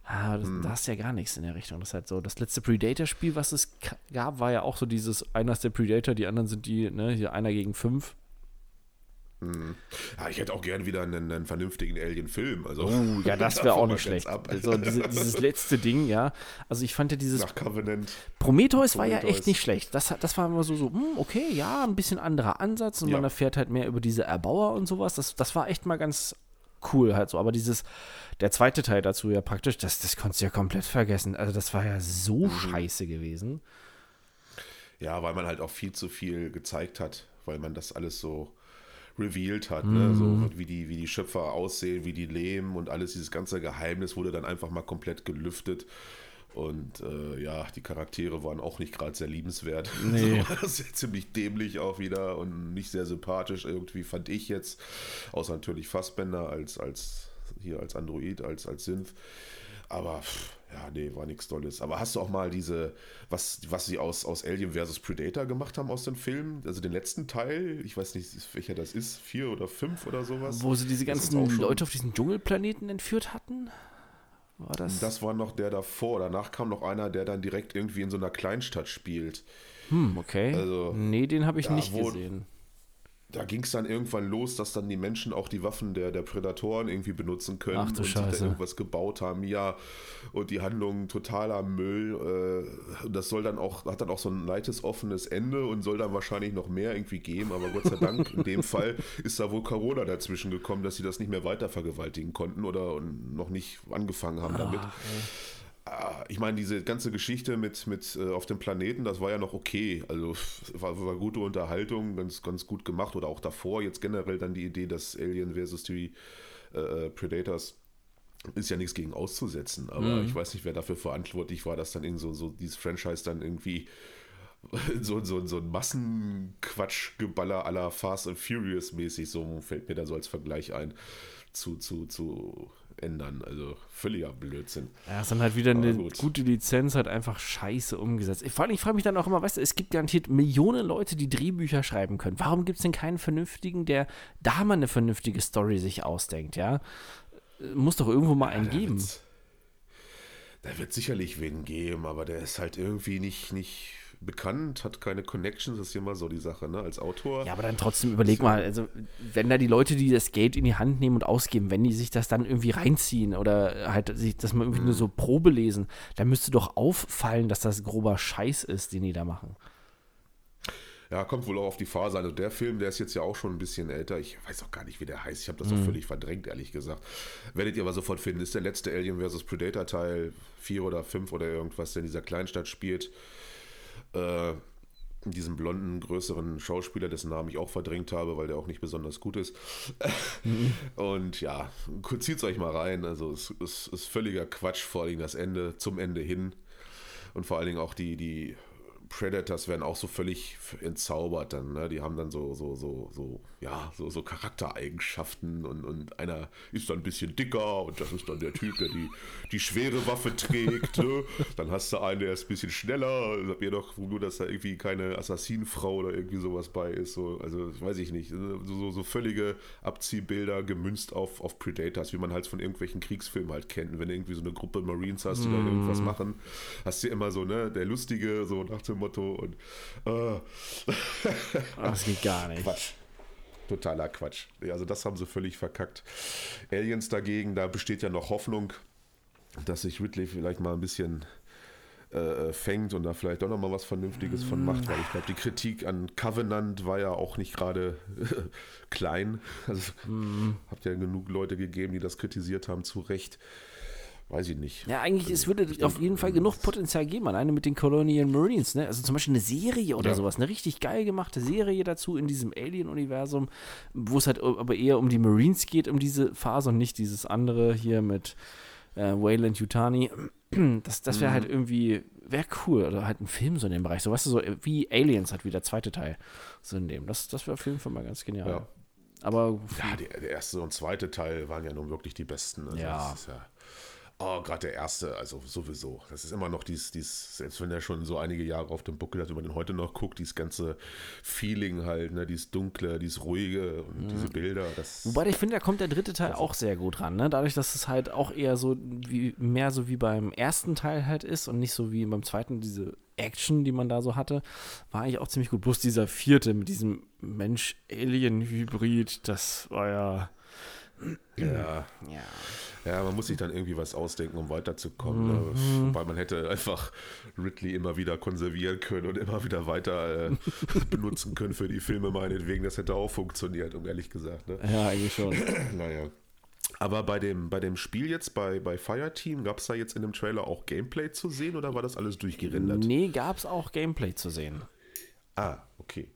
S2: Ah, das, Da hast ja gar nichts in der Richtung. Das ist halt so. Das letzte Predator-Spiel, was es gab, war ja auch so dieses, einer ist der Predator, die anderen sind die, ne, hier einer gegen fünf.
S1: Ja, ich hätte auch gern wieder einen, einen vernünftigen Alien-Film. Also,
S2: Oh, ja, das wäre auch nicht schlecht. Also diese, dieses letzte Ding, ja. Also ich fand ja dieses
S1: Nach Covenant.
S2: Prometheus war ja
S1: Prometheus.
S2: echt nicht schlecht. Das, das war immer so, so, hm, okay, ja, ein bisschen anderer Ansatz und
S1: Ja.
S2: man erfährt halt mehr über diese Erbauer und sowas. Das, das war echt mal ganz cool halt so. Aber dieses, der zweite Teil dazu ja praktisch, das, das konntest du ja komplett vergessen. Also das war ja so
S1: Mhm.
S2: scheiße gewesen.
S1: Ja, weil man halt auch viel zu viel gezeigt hat, weil man das alles so revealed hat,
S2: Mhm.
S1: ne? so wie die, wie die Schöpfer aussehen, wie die leben und alles, dieses ganze Geheimnis wurde dann einfach mal komplett gelüftet. Und äh, ja, die Charaktere waren auch nicht gerade sehr liebenswert.
S2: Nee.
S1: So, das ist ziemlich dämlich auch wieder und nicht sehr sympathisch irgendwie, fand ich jetzt. Außer natürlich Fassbender als, als hier als Android, als, als Synth. Aber pff, ja, nee, war nichts Tolles. Aber hast du auch mal diese, was, was sie aus, aus Alien vs. Predator gemacht haben aus den Filmen? Also den letzten Teil, ich weiß nicht, welcher das ist, vier oder fünf oder sowas.
S2: Wo sie diese ganzen Leute auf diesen Dschungelplaneten entführt hatten?
S1: War das? Das war noch der davor. Danach kam noch einer, der dann direkt irgendwie in so einer Kleinstadt spielt.
S2: Hm, okay. Also, nee, den habe ich nicht gesehen
S1: da ging es dann irgendwann los, dass dann die Menschen auch die Waffen der, der Prädatoren irgendwie benutzen können
S2: Ach, und
S1: Scheiße. sich da irgendwas gebaut haben. Ja, und die Handlung totaler Müll. Äh, das soll dann auch, hat dann auch so ein leites, offenes Ende und soll dann wahrscheinlich noch mehr irgendwie geben. Aber Gott sei Dank, in dem Fall ist da wohl Corona dazwischen gekommen, dass sie das nicht mehr weiter vergewaltigen konnten oder noch nicht angefangen haben damit. Ach, Ah, ich meine, diese ganze Geschichte mit, mit äh, auf dem Planeten, das war ja noch okay. Also war, war gute Unterhaltung, ganz, ganz gut gemacht. Oder auch davor, jetzt generell dann die Idee, dass Alien versus die äh, Predators ist ja nichts gegen auszusetzen. Aber mhm. ich weiß nicht, wer dafür verantwortlich war, dass dann irgendwie so, so dieses Franchise dann irgendwie so, so, so ein Massenquatschgeballer aller Fast and Furious mäßig, so fällt mir da so als Vergleich ein, zu, zu, zu ändern. Also völliger Blödsinn.
S2: Ja, ist dann halt wieder Aber eine gut. gute Lizenz, halt einfach scheiße umgesetzt. Vor allem, ich frage mich dann auch immer, weißt du, es gibt garantiert Millionen Leute, die Drehbücher schreiben können. Warum gibt es denn keinen vernünftigen, der da mal eine vernünftige Story sich ausdenkt, ja? Muss doch irgendwo mal ja, einen geben.
S1: Da wird sicherlich wen geben, aber der ist halt irgendwie nicht, nicht bekannt, hat keine Connections, das ist immer so die Sache, ne? Als Autor.
S2: Ja, aber dann trotzdem überleg mal, also wenn da die Leute, die das Geld in die Hand nehmen und ausgeben, wenn die sich das dann irgendwie reinziehen oder halt sich das mal irgendwie mhm. nur so Probe lesen, dann müsste doch auffallen, dass das grober Scheiß ist, den die da machen.
S1: Ja, kommt wohl auch auf die Phase. Also der Film, der ist jetzt ja auch schon ein bisschen älter. Ich weiß auch gar nicht, wie der heißt. Ich habe das mhm. auch völlig verdrängt, ehrlich gesagt. Werdet ihr aber sofort finden. Ist der letzte Alien vs. Predator Teil 4 oder 5 oder irgendwas, der in dieser Kleinstadt spielt äh, diesen blonden, größeren Schauspieler, dessen Namen ich auch verdrängt habe, weil der auch nicht besonders gut ist. Mhm. Und ja, zieht es euch mal rein. Also es, es, ist völliger Quatsch, vor allem das Ende, zum Ende hin. Und vor allen Dingen auch die, die Predators werden auch so völlig entzaubert dann. Ne? Die haben dann so, so, so, so, ja, so, so Charaktereigenschaften und, und einer ist dann ein bisschen dicker und das ist dann der Typ, der die, die schwere Waffe trägt. Ne? Dann hast du einen, der ist ein bisschen schneller. Sag mir doch nur, dass da irgendwie keine Assassinenfrau oder irgendwie sowas bei ist. So, also weiß ich nicht. So, so, so völlige Abziehbilder gemünzt auf, auf Predators, wie man halt von irgendwelchen Kriegsfilmen halt kennt. Wenn du irgendwie so eine Gruppe Marines hast, die mm. dann irgendwas machen, hast du immer so, ne, der Lustige, so nach dem Motto und äh.
S2: das geht gar nicht.
S1: Quatsch. Totaler Quatsch. Also das haben sie völlig verkackt. Aliens dagegen, da besteht ja noch Hoffnung, dass sich Ridley vielleicht mal ein bisschen äh, fängt und da vielleicht doch noch mal was Vernünftiges von macht, weil ich glaube, die Kritik an Covenant war ja auch nicht gerade klein. Also mm. habt ja genug Leute gegeben, die das kritisiert haben, zu Recht weiß ich nicht.
S2: Ja, eigentlich, es würde auf jeden Fall genug Potenzial geben, alleine mit den Colonial Marines, ne? Also zum Beispiel eine Serie oder ja. sowas, eine richtig geil gemachte Serie dazu in diesem Alien-Universum, wo es halt aber eher um die Marines geht, um diese Phase und nicht dieses andere hier mit äh, Wayland Yutani. Das, das wäre halt mhm. halt irgendwie, wäre cool. Oder halt ein Film so in dem Bereich. So, weißt du, so wie Aliens halt wie der zweite Teil. So in dem. Das, das wäre auf jeden Fall mal ganz genial. Ja. Aber.
S1: Ja, der erste und zweite Teil waren ja nun wirklich die besten.
S2: Also ja.
S1: ja Oh, gerade der erste, also sowieso. Das ist immer noch dies, dies, selbst wenn er schon so einige Jahre auf dem Buckel hat, wenn man den heute noch guckt, dieses ganze Feeling halt, ne, dieses Dunkle, dieses Ruhige und mhm. diese Bilder. Das,
S2: Wobei ich finde, da kommt der dritte Teil auch sehr gut ran, ne? Dadurch, dass es halt auch eher so wie mehr so wie beim ersten Teil halt ist und nicht so wie beim zweiten, diese Action, die man da so hatte, war eigentlich auch ziemlich gut. Bloß dieser vierte mit diesem Mensch-Alien-Hybrid, das war ja.
S1: Ja. ja. Ja, man muss sich dann irgendwie was ausdenken, um weiterzukommen. Ne? Mhm. Ne? Weil man hätte einfach Ridley immer wieder konservieren können und immer wieder weiter äh, benutzen können für die Filme meinetwegen. Das hätte auch funktioniert, um ehrlich gesagt. Ne?
S2: Ja, eigentlich schon.
S1: naja. Aber bei dem, bei dem Spiel jetzt, bei, bei Fireteam, gab es da jetzt in dem Trailer auch Gameplay zu sehen oder war das alles durchgerendert?
S2: Nee, gab es auch Gameplay zu sehen.
S1: Ah, okay.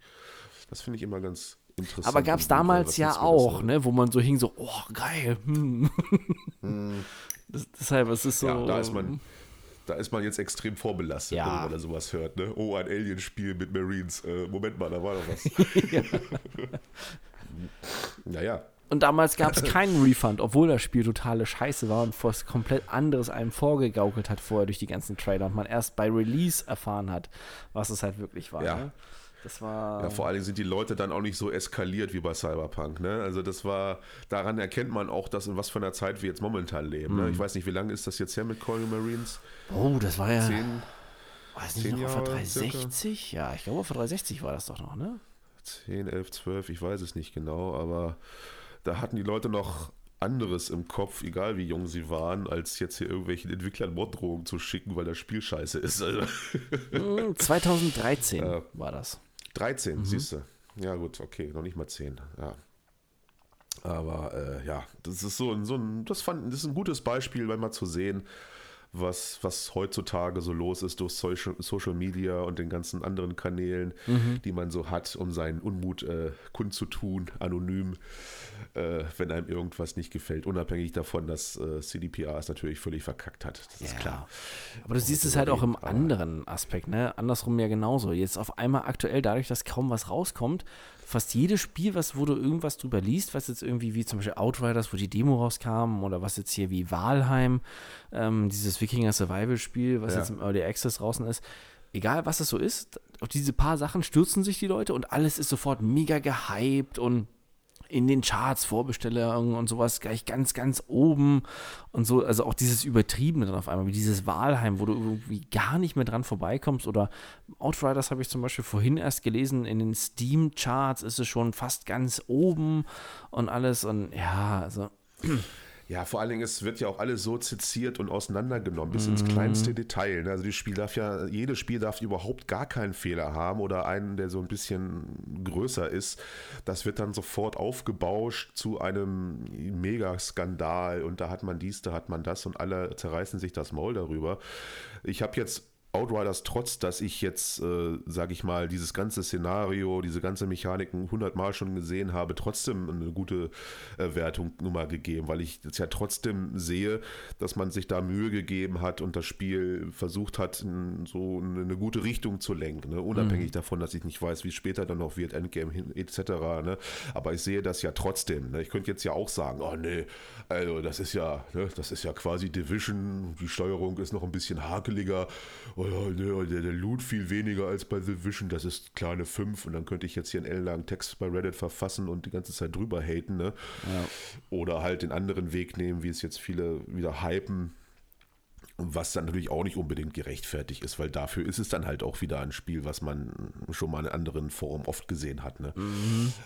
S1: Das finde ich immer ganz, interessant.
S2: Aber gab es damals ja auch, ne, wo man so hing, so, oh, geil. Hm. Hm. Das, deshalb, es ist so.
S1: Ja, da ist man. Da ist man jetzt extrem vorbelastet,
S2: ja.
S1: wenn man da sowas hört. Ne? Oh, ein Alien-Spiel mit Marines. Äh, Moment mal, da war doch was. ja. naja,
S2: Und damals gab es keinen Refund, obwohl das Spiel totale Scheiße war und was komplett anderes einem vorgegaukelt hat vorher durch die ganzen Trailer und man erst bei Release erfahren hat, was es halt wirklich war.
S1: Ja.
S2: Ne? Das war.
S1: Ja, vor allen Dingen sind die Leute dann auch nicht so eskaliert wie bei Cyberpunk. Ne? Also das war, daran erkennt man auch, dass in was für einer Zeit wir jetzt momentan leben. Ne? Ich weiß nicht, wie lange ist das jetzt her mit Calling Marines?
S2: oh, das war ja.
S1: Zehn,
S2: Weiß nicht, noch auf
S1: Jahre
S2: 360? Ja, ich glaube, auf der 360 war das doch noch, ne?
S1: 10, 11, 12, ich weiß es nicht genau, aber da hatten die Leute noch anderes im Kopf, egal wie jung sie waren, als jetzt hier irgendwelchen Entwicklern Morddrohungen zu schicken, weil das Spiel scheiße ist. Also,
S2: Mm, 2013
S1: Ja.
S2: war das.
S1: 13, siehst du. Ja gut, okay, noch nicht mal 10. Ja. Aber äh, ja, das ist so ein, so ein, das fand, das ist ein gutes Beispiel, mal zu sehen, was, was heutzutage so los ist durch Social, Social Media und den ganzen anderen Kanälen, die man so hat, um seinen Unmut äh, kundzutun, anonym, äh, wenn einem irgendwas nicht gefällt, unabhängig davon, dass äh, CDPR es natürlich völlig verkackt hat. Das ist
S2: Ja.
S1: klar.
S2: Aber du siehst es halt auch im anderen Aspekt, ne? Andersrum ja genauso. Jetzt auf einmal aktuell, dadurch, dass kaum was rauskommt, fast jedes Spiel, was, wo du irgendwas drüber liest, was jetzt irgendwie wie zum Beispiel Outriders, wo die Demo rauskam, oder was jetzt hier wie Valheim, ähm, dieses Wikinger-Survival-Spiel, was
S1: Ja.
S2: jetzt im Early Access draußen ist, egal was es so ist, auf diese paar Sachen stürzen sich die Leute und alles ist sofort mega gehypt und in den Charts, Vorbestellungen und sowas gleich ganz, ganz oben und so, also auch dieses Übertriebene dann auf einmal, wie dieses Wahlheim, wo du irgendwie gar nicht mehr dran vorbeikommst. Oder Outriders habe ich zum Beispiel vorhin erst gelesen, in den Steam-Charts ist es schon fast ganz oben und alles. Und ja, also
S1: Ja, vor allen Dingen, es wird ja auch alles so seziert und auseinandergenommen, bis ins kleinste Detail. ne? Also das Spiel darf ja, jedes Spiel darf überhaupt gar keinen Fehler haben oder einen, der so ein bisschen größer ist. Das wird dann sofort aufgebauscht zu einem Megaskandal und da hat man dies, da hat man das und alle zerreißen sich das Maul darüber. Ich habe jetzt Outriders trotz, dass ich jetzt, äh, sage ich mal, dieses ganze Szenario, diese ganze Mechaniken hundertmal schon gesehen habe, trotzdem eine gute äh, Wertung Nummer gegeben, weil ich jetzt ja trotzdem sehe, dass man sich da Mühe gegeben hat und das Spiel versucht hat, in so eine, eine gute Richtung zu lenken, ne? unabhängig davon, dass ich nicht weiß, wie es später dann noch wird, Endgame hin, etc. Ne? Aber ich sehe das ja trotzdem. Ne? Ich könnte jetzt ja auch sagen, oh nee, also das ist ja, ne, das ist ja quasi Division, die Steuerung ist noch ein bisschen hakeliger, oh ja, ne, der, der Loot viel weniger als bei Division, das ist kleine 5 und dann könnte ich jetzt hier einen ellenlangen Text bei Reddit verfassen und die ganze Zeit drüber haten, ne? Oder halt den anderen Weg nehmen, wie es jetzt viele wieder hypen. Was dann natürlich auch nicht unbedingt gerechtfertigt ist, weil dafür ist es dann halt auch wieder ein Spiel, was man schon mal in anderen Forum oft gesehen hat. Ne?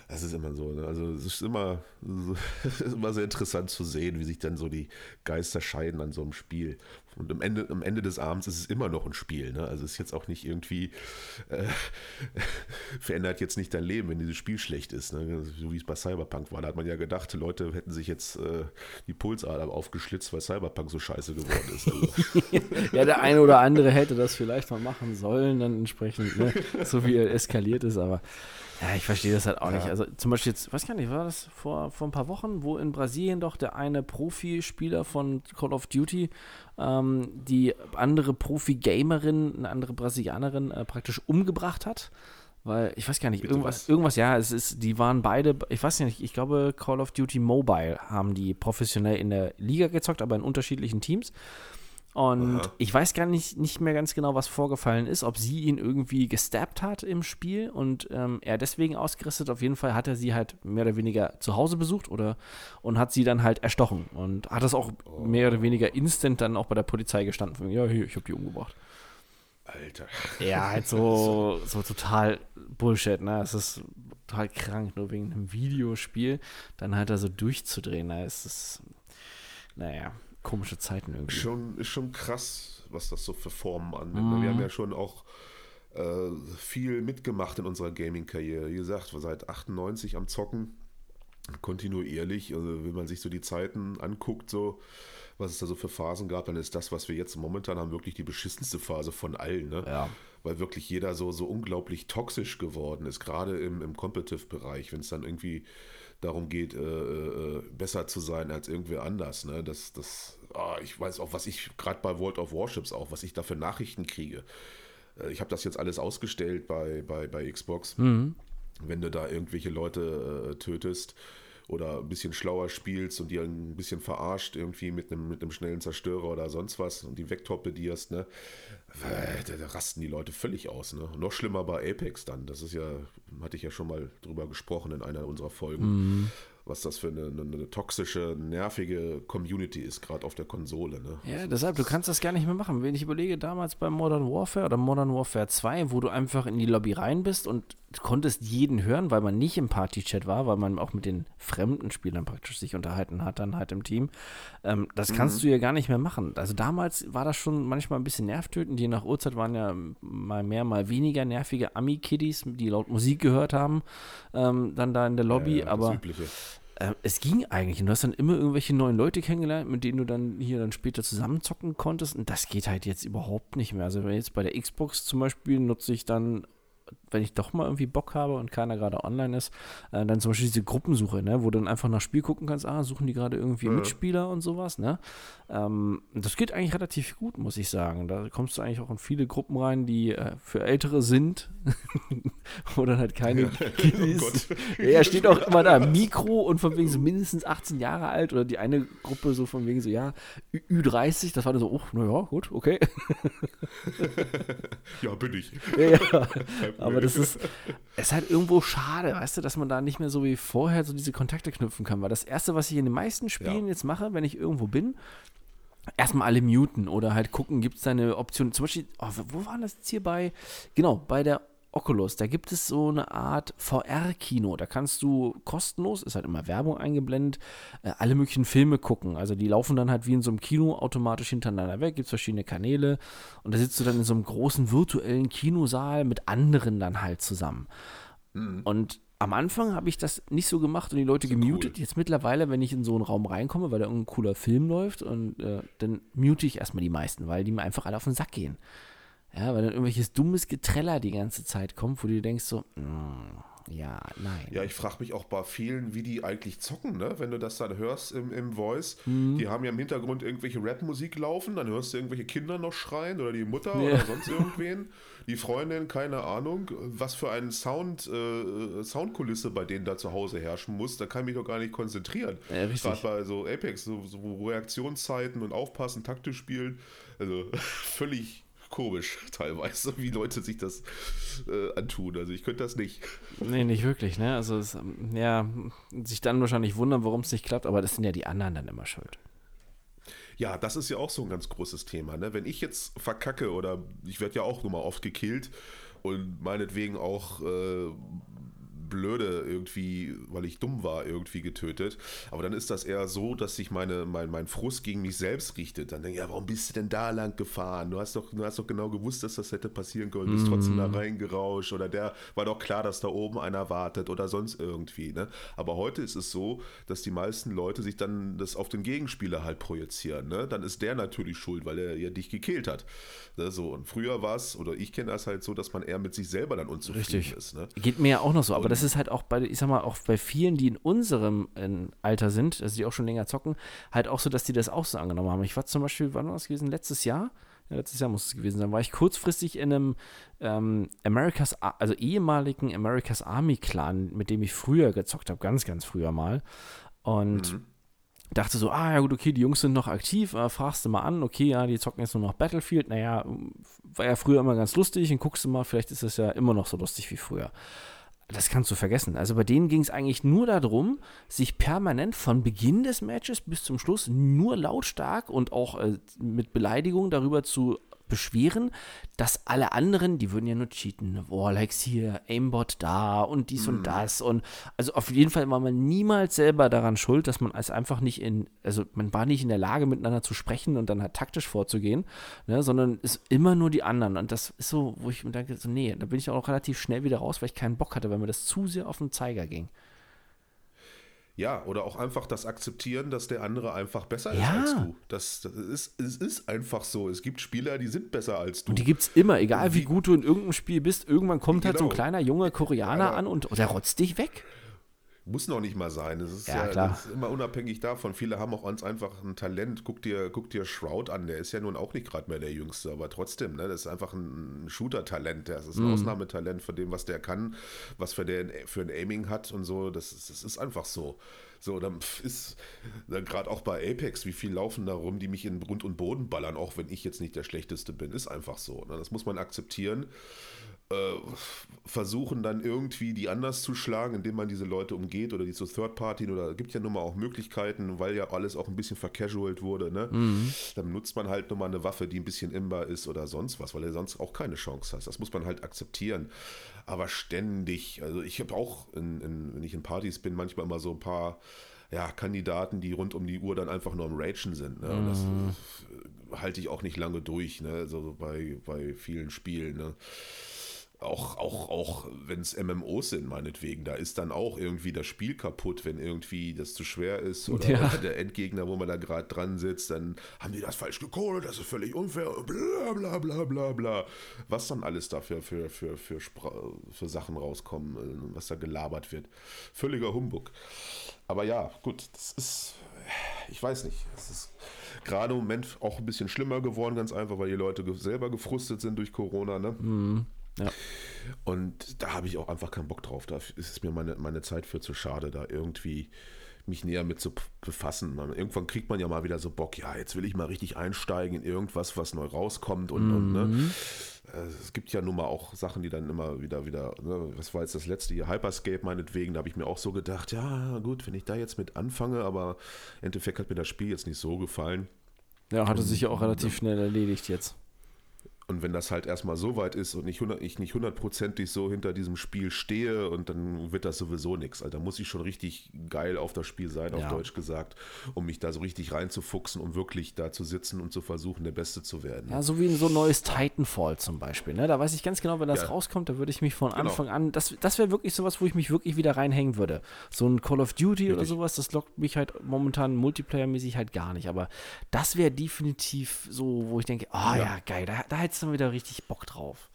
S1: Das ist immer so. Ne? Also es ist immer, es ist immer sehr interessant zu sehen, wie sich dann so die Geister scheiden an so einem Spiel. Und am Ende, am Ende des Abends ist es immer noch ein Spiel. Ne? Also es ist jetzt auch nicht irgendwie, äh, verändert jetzt nicht dein Leben, wenn dieses Spiel schlecht ist. Ne? So wie es bei Cyberpunk war. Da hat man ja gedacht, Leute hätten sich jetzt äh, die Pulsader aufgeschlitzt, weil Cyberpunk so scheiße geworden ist. Also,
S2: ja, der eine oder andere hätte das vielleicht mal machen sollen, dann entsprechend, ne? so wie er eskaliert ist, aber ja, ich verstehe das halt auch nicht. Also zum Beispiel jetzt, weiß gar nicht, war das vor, vor ein paar Wochen, wo in Brasilien doch der eine Profispieler von Call of Duty ähm, die andere Profi-Gamerin, eine andere Brasilianerin äh, praktisch umgebracht hat. Weil, ich weiß gar nicht,
S1: Bitte
S2: irgendwas,
S1: was?
S2: irgendwas, ja, es ist, die waren beide, ich weiß nicht, ich glaube, Call of Duty Mobile haben die professionell in der Liga gezockt, aber in unterschiedlichen Teams. Und
S1: Aha.
S2: ich weiß gar nicht, nicht mehr ganz genau, was vorgefallen ist, ob sie ihn irgendwie gestabbt hat im Spiel und ähm, er deswegen ausgerüstet. Auf jeden Fall hat er sie halt mehr oder weniger zu Hause besucht oder und hat sie dann halt erstochen und hat das auch mehr oder weniger instant dann auch bei der Polizei gestanden. Von, ja, hier, ich habe die umgebracht.
S1: Alter.
S2: Ja, halt so, so total Bullshit, ne? Es ist total krank, nur wegen einem Videospiel dann halt da so durchzudrehen. Ne? Es ist, naja, komische Zeiten irgendwie.
S1: Schon, ist schon krass, was das so für Formen annimmt.
S2: Mhm.
S1: Wir haben ja schon auch äh, viel mitgemacht in unserer Gaming-Karriere. Wie gesagt, wir seit 98 am Zocken, kontinuierlich. Also wenn man sich so die Zeiten anguckt, so was es da so für Phasen gab, dann ist das, was wir jetzt momentan haben, wirklich die beschissenste Phase von allen. Ne?
S2: Ja.
S1: Weil wirklich jeder so, so unglaublich toxisch geworden ist, gerade im, im Competitive-Bereich, wenn es dann irgendwie darum geht, äh, äh, besser zu sein als irgendwer anders. Ne? Das, das, ah, ich weiß auch, was ich gerade bei World of Warships auch, was ich da für Nachrichten kriege. Äh, ich habe das jetzt alles ausgestellt bei, bei, bei Xbox. Wenn du da irgendwelche Leute äh, tötest oder ein bisschen schlauer spielst und die ein bisschen verarscht irgendwie mit einem, mit einem schnellen Zerstörer oder sonst was und die wegtorpedierst, ne? Da, da rasten die Leute völlig aus, ne? Noch schlimmer bei Apex dann. Das ist ja, hatte ich ja schon mal drüber gesprochen in einer unserer Folgen. Mhm was das für eine, eine, eine toxische, nervige Community ist, gerade auf der Konsole. Ne?
S2: Ja, also deshalb, du kannst das gar nicht mehr machen. Wenn ich überlege, damals bei Modern Warfare oder Modern Warfare 2, wo du einfach in die Lobby rein bist und konntest jeden hören, weil man nicht im Party-Chat war, weil man auch mit den fremden Spielern praktisch sich unterhalten hat, dann halt im Team. Ähm, das kannst mhm. du ja gar nicht mehr machen. Also damals war das schon manchmal ein bisschen nervtötend. Je nach Uhrzeit waren ja mal mehr, mal weniger nervige Ami-Kiddies, die laut Musik gehört haben, ähm, dann da in der Lobby. Ja, ja, aber äh, es ging eigentlich. Und du hast dann immer irgendwelche neuen Leute kennengelernt, mit denen du dann hier dann später zusammenzocken konntest. Und das geht halt jetzt überhaupt nicht mehr. Also wenn jetzt bei der Xbox zum Beispiel nutze ich dann wenn ich doch mal irgendwie Bock habe und keiner gerade online ist, äh, dann zum Beispiel diese Gruppensuche, ne, wo du dann einfach nach Spiel gucken kannst, ah, suchen die gerade irgendwie ja. Mitspieler und sowas, ne? Ähm, das geht eigentlich relativ gut, muss ich sagen. Da kommst du eigentlich auch in viele Gruppen rein, die äh, für Ältere sind, wo dann halt keine Kiddies. oh ja, steht auch immer da, Mikro und von wegen so mindestens 18 Jahre alt oder die eine Gruppe so von wegen so, ja, Ü 30 das war dann so, oh, naja, gut, okay.
S1: ja, bin ich.
S2: ja, ja. Aber das ist, es ist halt irgendwo schade, weißt du, dass man da nicht mehr so wie vorher so diese Kontakte knüpfen kann. Weil das Erste, was ich in den meisten Spielen ja. jetzt mache, wenn ich irgendwo bin, erstmal alle muten oder halt gucken, gibt es da eine Option. Zum Beispiel, oh, wo war das jetzt hier bei? Genau, bei der Oculus, da gibt es so eine Art VR-Kino. Da kannst du kostenlos, ist halt immer Werbung eingeblendet, äh, alle möglichen Filme gucken. Also die laufen dann halt wie in so einem Kino automatisch hintereinander weg, gibt es verschiedene Kanäle und da sitzt du dann in so einem großen virtuellen Kinosaal mit anderen dann halt zusammen. Mhm. Und am Anfang habe ich das nicht so gemacht und die Leute gemutet. Cool. Jetzt mittlerweile, wenn ich in so einen Raum reinkomme, weil da irgendein cooler Film läuft, und äh, dann mute ich erstmal die meisten, weil die mir einfach alle auf den Sack gehen. Ja, weil dann irgendwelches dummes Getreller die ganze Zeit kommt, wo du denkst so, mm, ja, nein.
S1: Ja, ich frage mich auch bei vielen, wie die eigentlich zocken, ne? Wenn du das dann hörst im, im Voice. Mhm. Die haben ja im Hintergrund irgendwelche Rap-Musik laufen, dann hörst du irgendwelche Kinder noch schreien oder die Mutter ja. oder sonst irgendwen. Die Freundin, keine Ahnung, was für eine Sound, äh, Soundkulisse bei denen da zu Hause herrschen muss, da kann ich mich doch gar nicht konzentrieren.
S2: Ja, Gerade
S1: bei so Apex, so, so Reaktionszeiten und Aufpassen, taktisch spielen. Also völlig komisch teilweise, wie Leute sich das äh, antun. Also ich könnte das nicht.
S2: Nee, nicht wirklich, ne? Also es, ähm, ja, sich dann wahrscheinlich wundern, warum es nicht klappt, aber das sind ja die anderen dann immer schuld.
S1: Ja, das ist ja auch so ein ganz großes Thema. Ne? Wenn ich jetzt verkacke oder ich werde ja auch nur mal oft gekillt und meinetwegen auch äh, blöde irgendwie, weil ich dumm war, irgendwie getötet. Aber dann ist das eher so, dass sich meine, mein, mein Frust gegen mich selbst richtet. Dann denke ich, ja, warum bist du denn da lang gefahren? Du hast doch, du hast doch genau gewusst, dass das hätte passieren können. Du bist mm. trotzdem da reingerauscht oder der war doch klar, dass da oben einer wartet oder sonst irgendwie. Ne? Aber heute ist es so, dass die meisten Leute sich dann das auf den Gegenspieler halt projizieren. Ne? Dann ist der natürlich schuld, weil er ja dich gekillt hat. Ne? So, und früher war es, oder ich kenne das halt so, dass man eher mit sich selber dann unzufrieden
S2: Richtig.
S1: ist. Ne?
S2: Geht mir ja auch noch so, aber das das ist halt auch bei, ich sag mal, auch bei vielen, die in unserem in Alter sind, also die auch schon länger zocken, halt auch so, dass die das auch so angenommen haben. Ich war zum Beispiel, wann war das gewesen? Letztes Jahr? Ja, letztes Jahr muss es gewesen sein, war ich kurzfristig in einem ähm, America's, also ehemaligen America's Army Clan, mit dem ich früher gezockt habe, ganz, ganz früher mal. Und mhm dachte so, ah ja gut, okay, die Jungs sind noch aktiv, äh, fragst du mal an, okay, ja, die zocken jetzt nur noch Battlefield, naja, war ja früher immer ganz lustig und guckst du mal, vielleicht ist es ja immer noch so lustig wie früher das kannst du vergessen. Also bei denen ging es eigentlich nur darum, sich permanent von Beginn des Matches bis zum Schluss nur lautstark und auch äh, mit Beleidigung darüber zu beschweren, dass alle anderen, die würden ja nur cheaten. Warlikes hier, Aimbot da und dies mm. und mhm. das. Und also auf jeden Fall war man niemals selber daran schuld, dass man als einfach nicht in, also man war nicht in der Lage, miteinander zu sprechen und dann halt taktisch vorzugehen, ne, sondern ist immer nur die anderen. Und das ist so, wo ich mir denke, so, nee, da bin ich auch relativ schnell wieder raus, weil ich keinen Bock hatte, weil mir das zu sehr auf den Zeiger ging.
S1: Ja, oder auch einfach das Akzeptieren, dass der andere einfach besser
S2: ja.
S1: ist als du. Das, das ist, es ist einfach so. Es gibt Spieler, die sind besser als du.
S2: Und die gibt es immer, egal wie, wie, gut du in irgendeinem Spiel bist. Irgendwann kommt genau. halt so ein genau. kleiner, junger Koreaner ja. an und der rotzt dich weg.
S1: Muss noch nicht mal sein. Es ist
S2: Ja,
S1: ja,
S2: klar.
S1: das ist immer unabhängig davon. Viele haben auch ganz einfach ein Talent. Guck dir, guck dir Shroud an, der ist ja nun auch nicht gerade mehr der Jüngste, aber trotzdem, ne, das ist einfach ein Shooter-Talent. Das ist ein
S2: Mhm.
S1: Ausnahmetalent von dem, was der kann, was für, der für ein Aiming hat und so. Das ist, das ist einfach so. So, dann ist gerade auch bei Apex, wie viel laufen da rum, die mich in Grund und Boden ballern, auch wenn ich jetzt nicht der Schlechteste bin. Ist einfach so. Ne? Das muss man akzeptieren versuchen dann irgendwie die anders zu schlagen, indem man diese Leute umgeht oder die zu Third Party oder gibt ja nun mal auch Möglichkeiten, weil ja alles auch ein bisschen vercasualt wurde, ne? Dann nutzt man halt nun mal eine Waffe, die ein bisschen imbar ist oder sonst was, weil du sonst auch keine Chance hast. Das muss man halt akzeptieren. Aber ständig, also ich habe auch, in, in, wenn ich in Partys bin, manchmal immer so ein paar ja, Kandidaten, die rund um die Uhr dann einfach nur am Ragen sind. Ne? Und das äh, halte ich auch nicht lange durch, ne? so bei, bei vielen Spielen. Ne? Auch, auch, auch wenn es MMOs sind, meinetwegen, da ist dann auch irgendwie das Spiel kaputt, wenn irgendwie das zu schwer ist oder,
S2: Ja.
S1: oder der Endgegner, wo man da gerade dran sitzt, dann haben die das falsch gecodet, das ist völlig unfair, bla bla bla bla bla. Was dann alles dafür für, für, für, Spra- für Sachen rauskommen, äh, was da gelabert wird. Völliger Humbug. Aber ja, gut, das ist, ich weiß nicht, es ist gerade im Moment auch ein bisschen schlimmer geworden, ganz einfach, weil die Leute selber gefrustet sind durch Corona, ne?
S2: Ja.
S1: Und da habe ich auch einfach keinen Bock drauf. Da ist es mir meine, meine Zeit für zu schade, da irgendwie mich näher mit zu befassen. Man, irgendwann kriegt man ja mal wieder so Bock, ja, jetzt will ich mal richtig einsteigen in irgendwas, was neu rauskommt und, und ne? Äh, Es gibt ja nun mal auch Sachen, die dann immer wieder, wieder, ne? was war jetzt das letzte hier, Hyperscape meinetwegen, da habe ich mir auch so gedacht, ja, gut, wenn ich da jetzt mit anfange, aber im Endeffekt hat mir das Spiel jetzt nicht so gefallen.
S2: Ja, hatte sich ja auch relativ schnell erledigt jetzt.
S1: Und wenn das halt erstmal so weit ist und hundert- ich nicht hundertprozentig so hinter diesem Spiel stehe und dann wird das sowieso nichts. Also da muss ich schon richtig geil auf das Spiel sein, auf
S2: Ja.
S1: Deutsch gesagt, um mich da so richtig reinzufuchsen, um wirklich da zu sitzen und zu versuchen, der Beste zu werden.
S2: Ja, so wie in so ein neues Titanfall zum Beispiel. Ne? Da weiß ich ganz genau, wenn das
S1: Ja.
S2: rauskommt, da würde ich mich von
S1: Genau.
S2: Anfang an, das, das wäre wirklich sowas, wo ich mich wirklich wieder reinhängen würde. So ein Call of Duty oder
S1: Richtig.
S2: sowas, das lockt mich halt momentan multiplayer-mäßig halt gar nicht. Aber das wäre definitiv so, wo ich denke, ah ja.
S1: Ja.
S2: geil, da, da hättest du wieder richtig Bock drauf.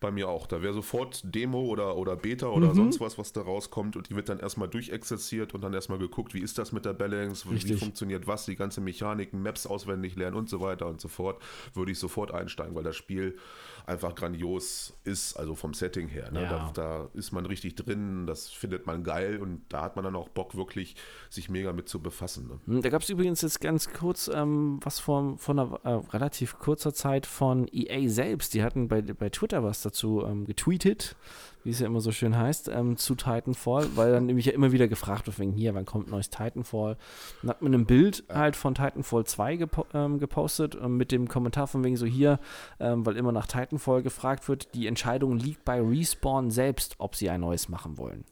S1: Bei mir auch. Da wäre sofort Demo oder, oder Beta oder
S2: Mhm.
S1: sonst was, was da rauskommt und die wird dann erstmal durchexerziert und dann erstmal geguckt, wie ist das mit der Balance, wie
S2: Richtig.
S1: funktioniert was, die ganze Mechaniken, Maps auswendig lernen und so weiter und so fort, würde ich sofort einsteigen, weil das Spiel einfach grandios ist, also vom Setting her. Ne?
S2: Ja.
S1: Da, da ist man richtig drin, das findet man geil und da hat man dann auch Bock, wirklich sich mega mit zu befassen. Ne?
S2: Hm, Da gab es übrigens jetzt ganz kurz ähm, was von, von einer äh, relativ kurzer Zeit von EA selbst. Die hatten bei, bei Twitter was dazu ähm, getweetet, wie es ja immer so schön heißt, ähm, zu Titanfall, weil dann nämlich ja immer wieder gefragt wird, wegen hier, wann kommt neues Titanfall? Dann hat man ein Bild halt von Titanfall 2 gepo ähm, gepostet ähm, mit dem Kommentar von wegen so hier, ähm, weil immer nach Titanfall gefragt wird, die Entscheidung liegt bei Respawn selbst, ob sie ein neues machen wollen.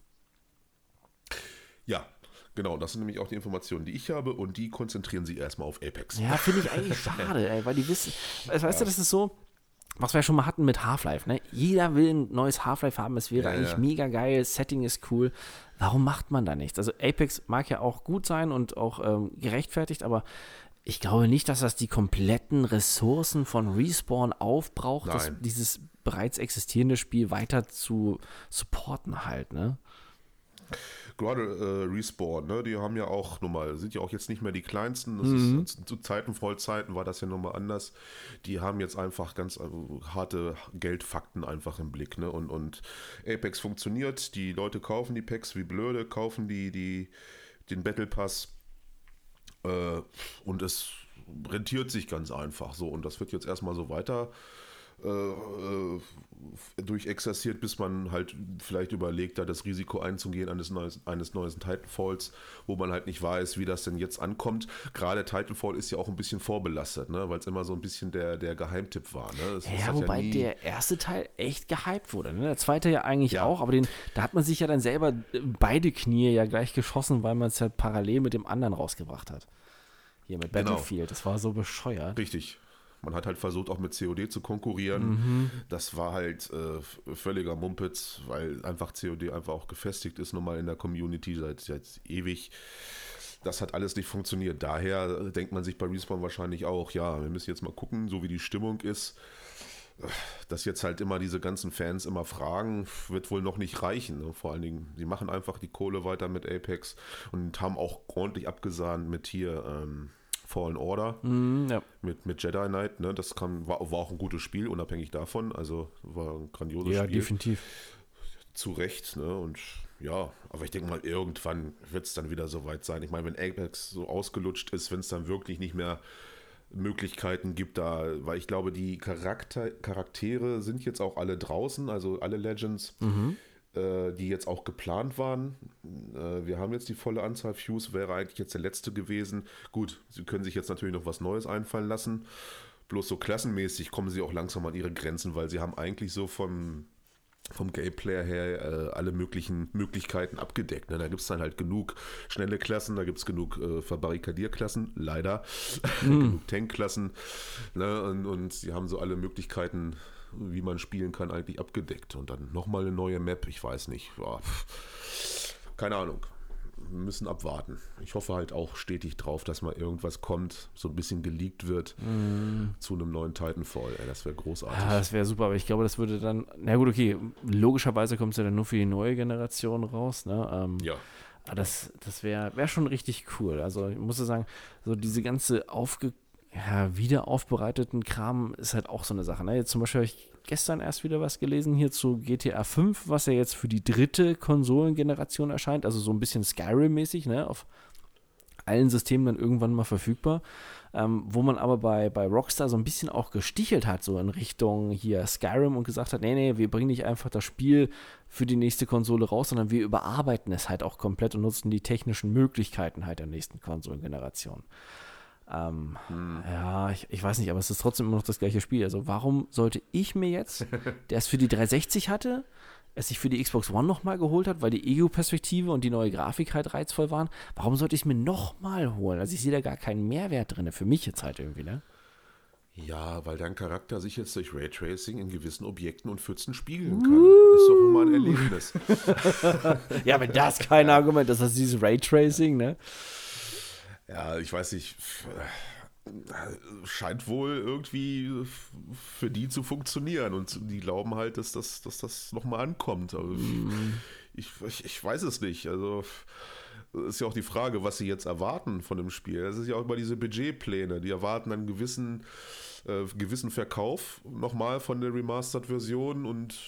S1: Ja, genau, das sind nämlich auch die Informationen, die ich habe und die konzentrieren sich erstmal auf Apex.
S2: Ja, finde ich eigentlich schade, ey, weil die wissen, weißt weißt du, das ist so, was wir ja schon mal hatten mit Half-Life, ne? Jeder will ein neues Half-Life haben, es wäre
S1: Ja,
S2: eigentlich
S1: ja.
S2: mega geil, Setting ist cool. Warum macht man da nichts? Also Apex mag ja auch gut sein und auch ähm, gerechtfertigt, aber ich glaube nicht, dass das die kompletten Ressourcen von Respawn aufbraucht, das, dieses bereits existierende Spiel weiter zu supporten halt, ne?
S1: Gerade äh, Respawn, ne, die haben ja auch nun mal, sind ja auch jetzt nicht mehr die kleinsten. Das
S2: Mhm.
S1: ist, zu Zeiten, Vollzeiten war das ja nun mal anders. Die haben jetzt einfach ganz äh, harte Geldfakten einfach im Blick. Ne? Und, und Apex funktioniert, die Leute kaufen die Packs wie blöde, kaufen die, die, den Battle Pass äh, und es rentiert sich ganz einfach so. Und das wird jetzt erstmal so weiter äh, äh, durchexerziert, bis man halt vielleicht überlegt, da das Risiko einzugehen eines, neues, eines neuen Titanfalls, wo man halt nicht weiß, wie das denn jetzt ankommt. Gerade Titanfall ist ja auch ein bisschen vorbelastet, ne? weil es immer so ein bisschen der, der Geheimtipp war. Ne? Es
S2: Ja,
S1: hat
S2: wobei
S1: nie-
S2: der erste Teil echt gehypt wurde. Ne? Der zweite ja eigentlich
S1: Ja.
S2: auch, aber den, da hat man sich ja dann selber äh, beide Knie ja gleich geschossen, weil man es halt parallel mit dem anderen rausgebracht hat. Hier mit
S1: Genau.
S2: Battlefield, das war so bescheuert.
S1: Richtig. Man hat halt versucht, auch mit COD zu konkurrieren.
S2: Mhm.
S1: Das war halt äh, völliger Mumpitz, weil einfach COD einfach auch gefestigt ist, nun mal in der Community seit, seit ewig. Das hat alles nicht funktioniert. Daher äh, denkt man sich bei Respawn wahrscheinlich auch, ja, wir müssen jetzt mal gucken, so wie die Stimmung ist. dass jetzt halt immer diese ganzen Fans immer fragen, wird wohl noch nicht reichen. Ne? Vor allen Dingen, die machen einfach die Kohle weiter mit Apex und haben auch ordentlich abgesahnt mit hier ähm, Fallen Order,
S2: Mm, ja.
S1: mit, mit Jedi Knight. Ne? Das kam, war, war auch ein gutes Spiel, unabhängig davon. Also war ein grandioses
S2: ja,
S1: Spiel.
S2: definitiv.
S1: Zu Recht. Ne? Und ja, aber ich denke mal, irgendwann wird es dann wieder soweit sein. Ich meine, wenn Apex so ausgelutscht ist, wenn es dann wirklich nicht mehr Möglichkeiten gibt da, weil ich glaube, die Charakter, Charaktere sind jetzt auch alle draußen, also alle Legends, äh, die jetzt auch geplant waren. Äh, wir haben jetzt die volle Anzahl Views, wäre eigentlich jetzt der letzte gewesen. Gut, sie können sich jetzt natürlich noch was Neues einfallen lassen. Bloß so klassenmäßig kommen sie auch langsam an ihre Grenzen, weil sie haben eigentlich so vom, vom Gameplay her äh, alle möglichen Möglichkeiten abgedeckt. Ne? Da gibt es dann halt genug schnelle Klassen, da gibt es genug äh, Verbarrikadierklassen, leider, genug Tankklassen. Ne? Und, und sie haben so alle Möglichkeiten, wie man spielen kann, eigentlich abgedeckt. Und dann nochmal eine neue Map, ich weiß nicht. Ja, keine Ahnung. Wir müssen abwarten. Ich hoffe halt auch stetig drauf, dass mal irgendwas kommt, so ein bisschen geleakt wird zu einem neuen Titanfall. Ey, das wäre großartig.
S2: Ja, das wäre super, aber ich glaube, das würde dann, na gut, okay, logischerweise kommt es ja dann nur für die neue Generation raus, ne? Ähm,
S1: ja.
S2: Aber das, das wäre wär schon richtig cool. Also ich muss sagen, so diese ganze aufge ja, wieder aufbereiteten Kram ist halt auch so eine Sache. Ne? Jetzt zum Beispiel habe ich gestern erst wieder was gelesen hier zu GTA 5, was ja jetzt für die dritte Konsolengeneration erscheint, also so ein bisschen Skyrim-mäßig, ne? Auf allen Systemen dann irgendwann mal verfügbar. Ähm, wo man aber bei, bei Rockstar so ein bisschen auch gestichelt hat, so in Richtung hier Skyrim und gesagt hat, nee, nee, wir bringen nicht einfach das Spiel für die nächste Konsole raus, sondern wir überarbeiten es halt auch komplett und nutzen die technischen Möglichkeiten halt der nächsten Konsolengeneration. Ähm, Ja, ich, ich weiß nicht, aber es ist trotzdem immer noch das gleiche Spiel. Also warum sollte ich mir jetzt, der es für die 360 hatte, es sich für die Xbox One nochmal geholt hat, weil die Ego-Perspektive und die neue Grafik halt reizvoll waren, warum sollte ich es mir nochmal holen? Also ich sehe da gar keinen Mehrwert drin, für mich jetzt halt irgendwie, ne?
S1: Ja, weil dein Charakter sich jetzt durch Raytracing in gewissen Objekten und Pfützen spiegeln kann. Das ist doch immer ein Erlebnis.
S2: Ja, aber das ist kein Argument, das ist dieses Raytracing, ne?
S1: Ja, ich weiß nicht. Scheint wohl irgendwie für die zu funktionieren und die glauben halt, dass das, dass das nochmal ankommt. Aber ich, ich, ich weiß es nicht. Also ist ja auch die Frage, was sie jetzt erwarten von dem Spiel. Das ist ja auch immer diese Budgetpläne. Die erwarten einen gewissen, äh, gewissen Verkauf nochmal von der Remastered-Version und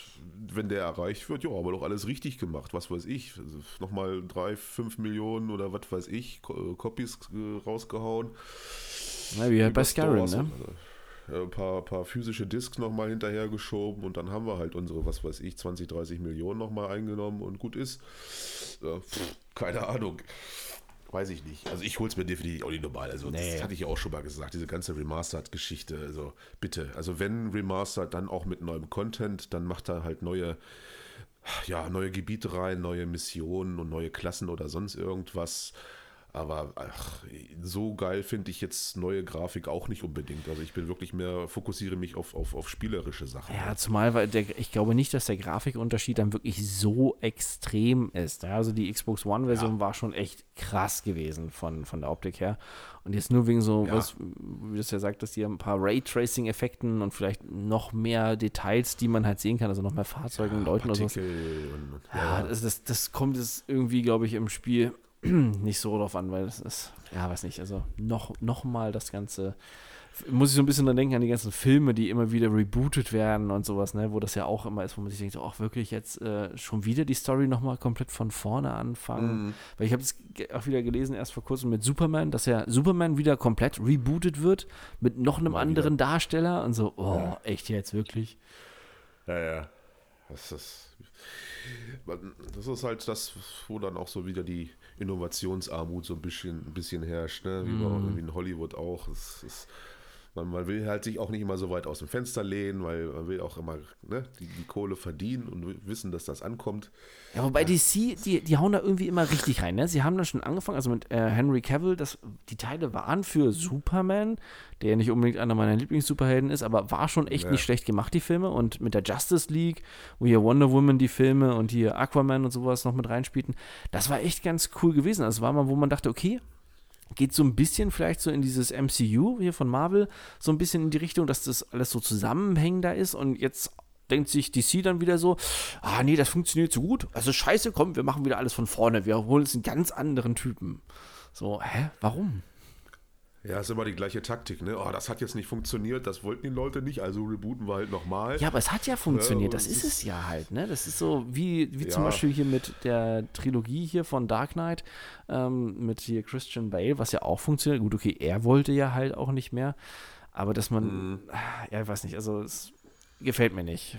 S1: wenn der erreicht wird, ja, aber doch alles richtig gemacht. Was weiß ich. Also nochmal drei, fünf Millionen oder was weiß ich, äh, Copies äh, rausgehauen.
S2: Ja, wie halt bei Skyrim, ne?
S1: Und, äh, Ein paar, paar physische Discs nochmal hinterhergeschoben und dann haben wir halt unsere, was weiß ich, 20, 30 Millionen nochmal eingenommen und gut ist. Ja, pff, keine Ahnung. Weiß ich nicht. Also ich hol's mir definitiv auch nicht normal. Also
S2: Nee.
S1: das hatte ich ja auch schon mal gesagt, diese ganze Remastered-Geschichte. Also bitte, also wenn Remastered, dann auch mit neuem Content, dann macht er halt neue, ja, neue Gebiete rein, neue Missionen und neue Klassen oder sonst irgendwas. Aber ach, so geil finde ich jetzt neue Grafik auch nicht unbedingt. Also ich bin wirklich mehr, fokussiere mich auf, auf, auf spielerische Sachen.
S2: Ja, zumal, weil der, ich glaube nicht, dass der Grafikunterschied dann wirklich so extrem ist. Ja, also die Xbox One-Version war schon echt krass gewesen von, von der Optik her. Und jetzt nur wegen so,
S1: Ja.
S2: was, wie du es ja sagt, dass hier ein paar Raytracing-Effekten und vielleicht noch mehr Details, die man halt sehen kann, also noch mehr Fahrzeuge und Leuten oder so.
S1: Partikel und,
S2: Ja, das, das, das kommt jetzt irgendwie, glaube ich, im Spiel nicht so drauf an, weil das ist, ja, weiß nicht, also noch, noch mal das Ganze, muss ich so ein bisschen dran denken an die ganzen Filme, die immer wieder rebootet werden und sowas, ne, wo das ja auch immer ist, wo man sich denkt, auch wirklich jetzt äh, schon wieder die Story noch mal komplett von vorne anfangen,
S1: Mhm.
S2: weil ich habe es auch wieder gelesen, erst vor kurzem mit Superman, dass ja Superman wieder komplett rebootet wird, mit noch einem
S1: Mal
S2: anderen Darsteller und so, oh,
S1: Ja.
S2: echt jetzt, wirklich?
S1: Ja, ja. Das ist, das ist halt das, wo dann auch so wieder die Innovationsarmut so ein bisschen, ein bisschen herrscht, ne? wie, bei, wie in Hollywood auch. Es ist, man, man will halt sich auch nicht immer so weit aus dem Fenster lehnen, weil man will auch immer ne, die, die Kohle verdienen und wissen, dass das ankommt.
S2: Ja, wobei DC, die, die hauen da irgendwie immer richtig rein. Ne? Sie haben da schon angefangen, also mit äh, Henry Cavill, das, die Teile waren für Superman, der ja nicht unbedingt einer meiner Lieblings-Superhelden ist, aber war schon echt
S1: Ja.
S2: nicht schlecht gemacht, die Filme. Und mit der Justice League, wo hier Wonder Woman die Filme und hier Aquaman und sowas noch mit reinspielten, das war echt ganz cool gewesen. Also war mal, wo man dachte, okay, geht so ein bisschen vielleicht so in dieses MCU hier von Marvel, so ein bisschen in die Richtung, dass das alles so zusammenhängender ist und jetzt denkt sich DC dann wieder so, ah nee, das funktioniert so gut, also scheiße, komm, wir machen wieder alles von vorne, wir holen uns einen ganz anderen Typen. So, hä, warum?
S1: Ja, ist immer die gleiche Taktik, ne? Oh, das hat jetzt nicht funktioniert, das wollten die Leute nicht, also rebooten wir halt nochmal.
S2: Ja, aber es hat ja funktioniert, ja, das ist es ja halt, ne? Das ist so wie, wie ja. zum Beispiel hier mit der Trilogie hier von Dark Knight, ähm, mit hier Christian Bale, was ja auch funktioniert. Gut, okay, er wollte ja halt auch nicht mehr, aber dass man, mhm. ja, ich weiß nicht, also es gefällt mir nicht.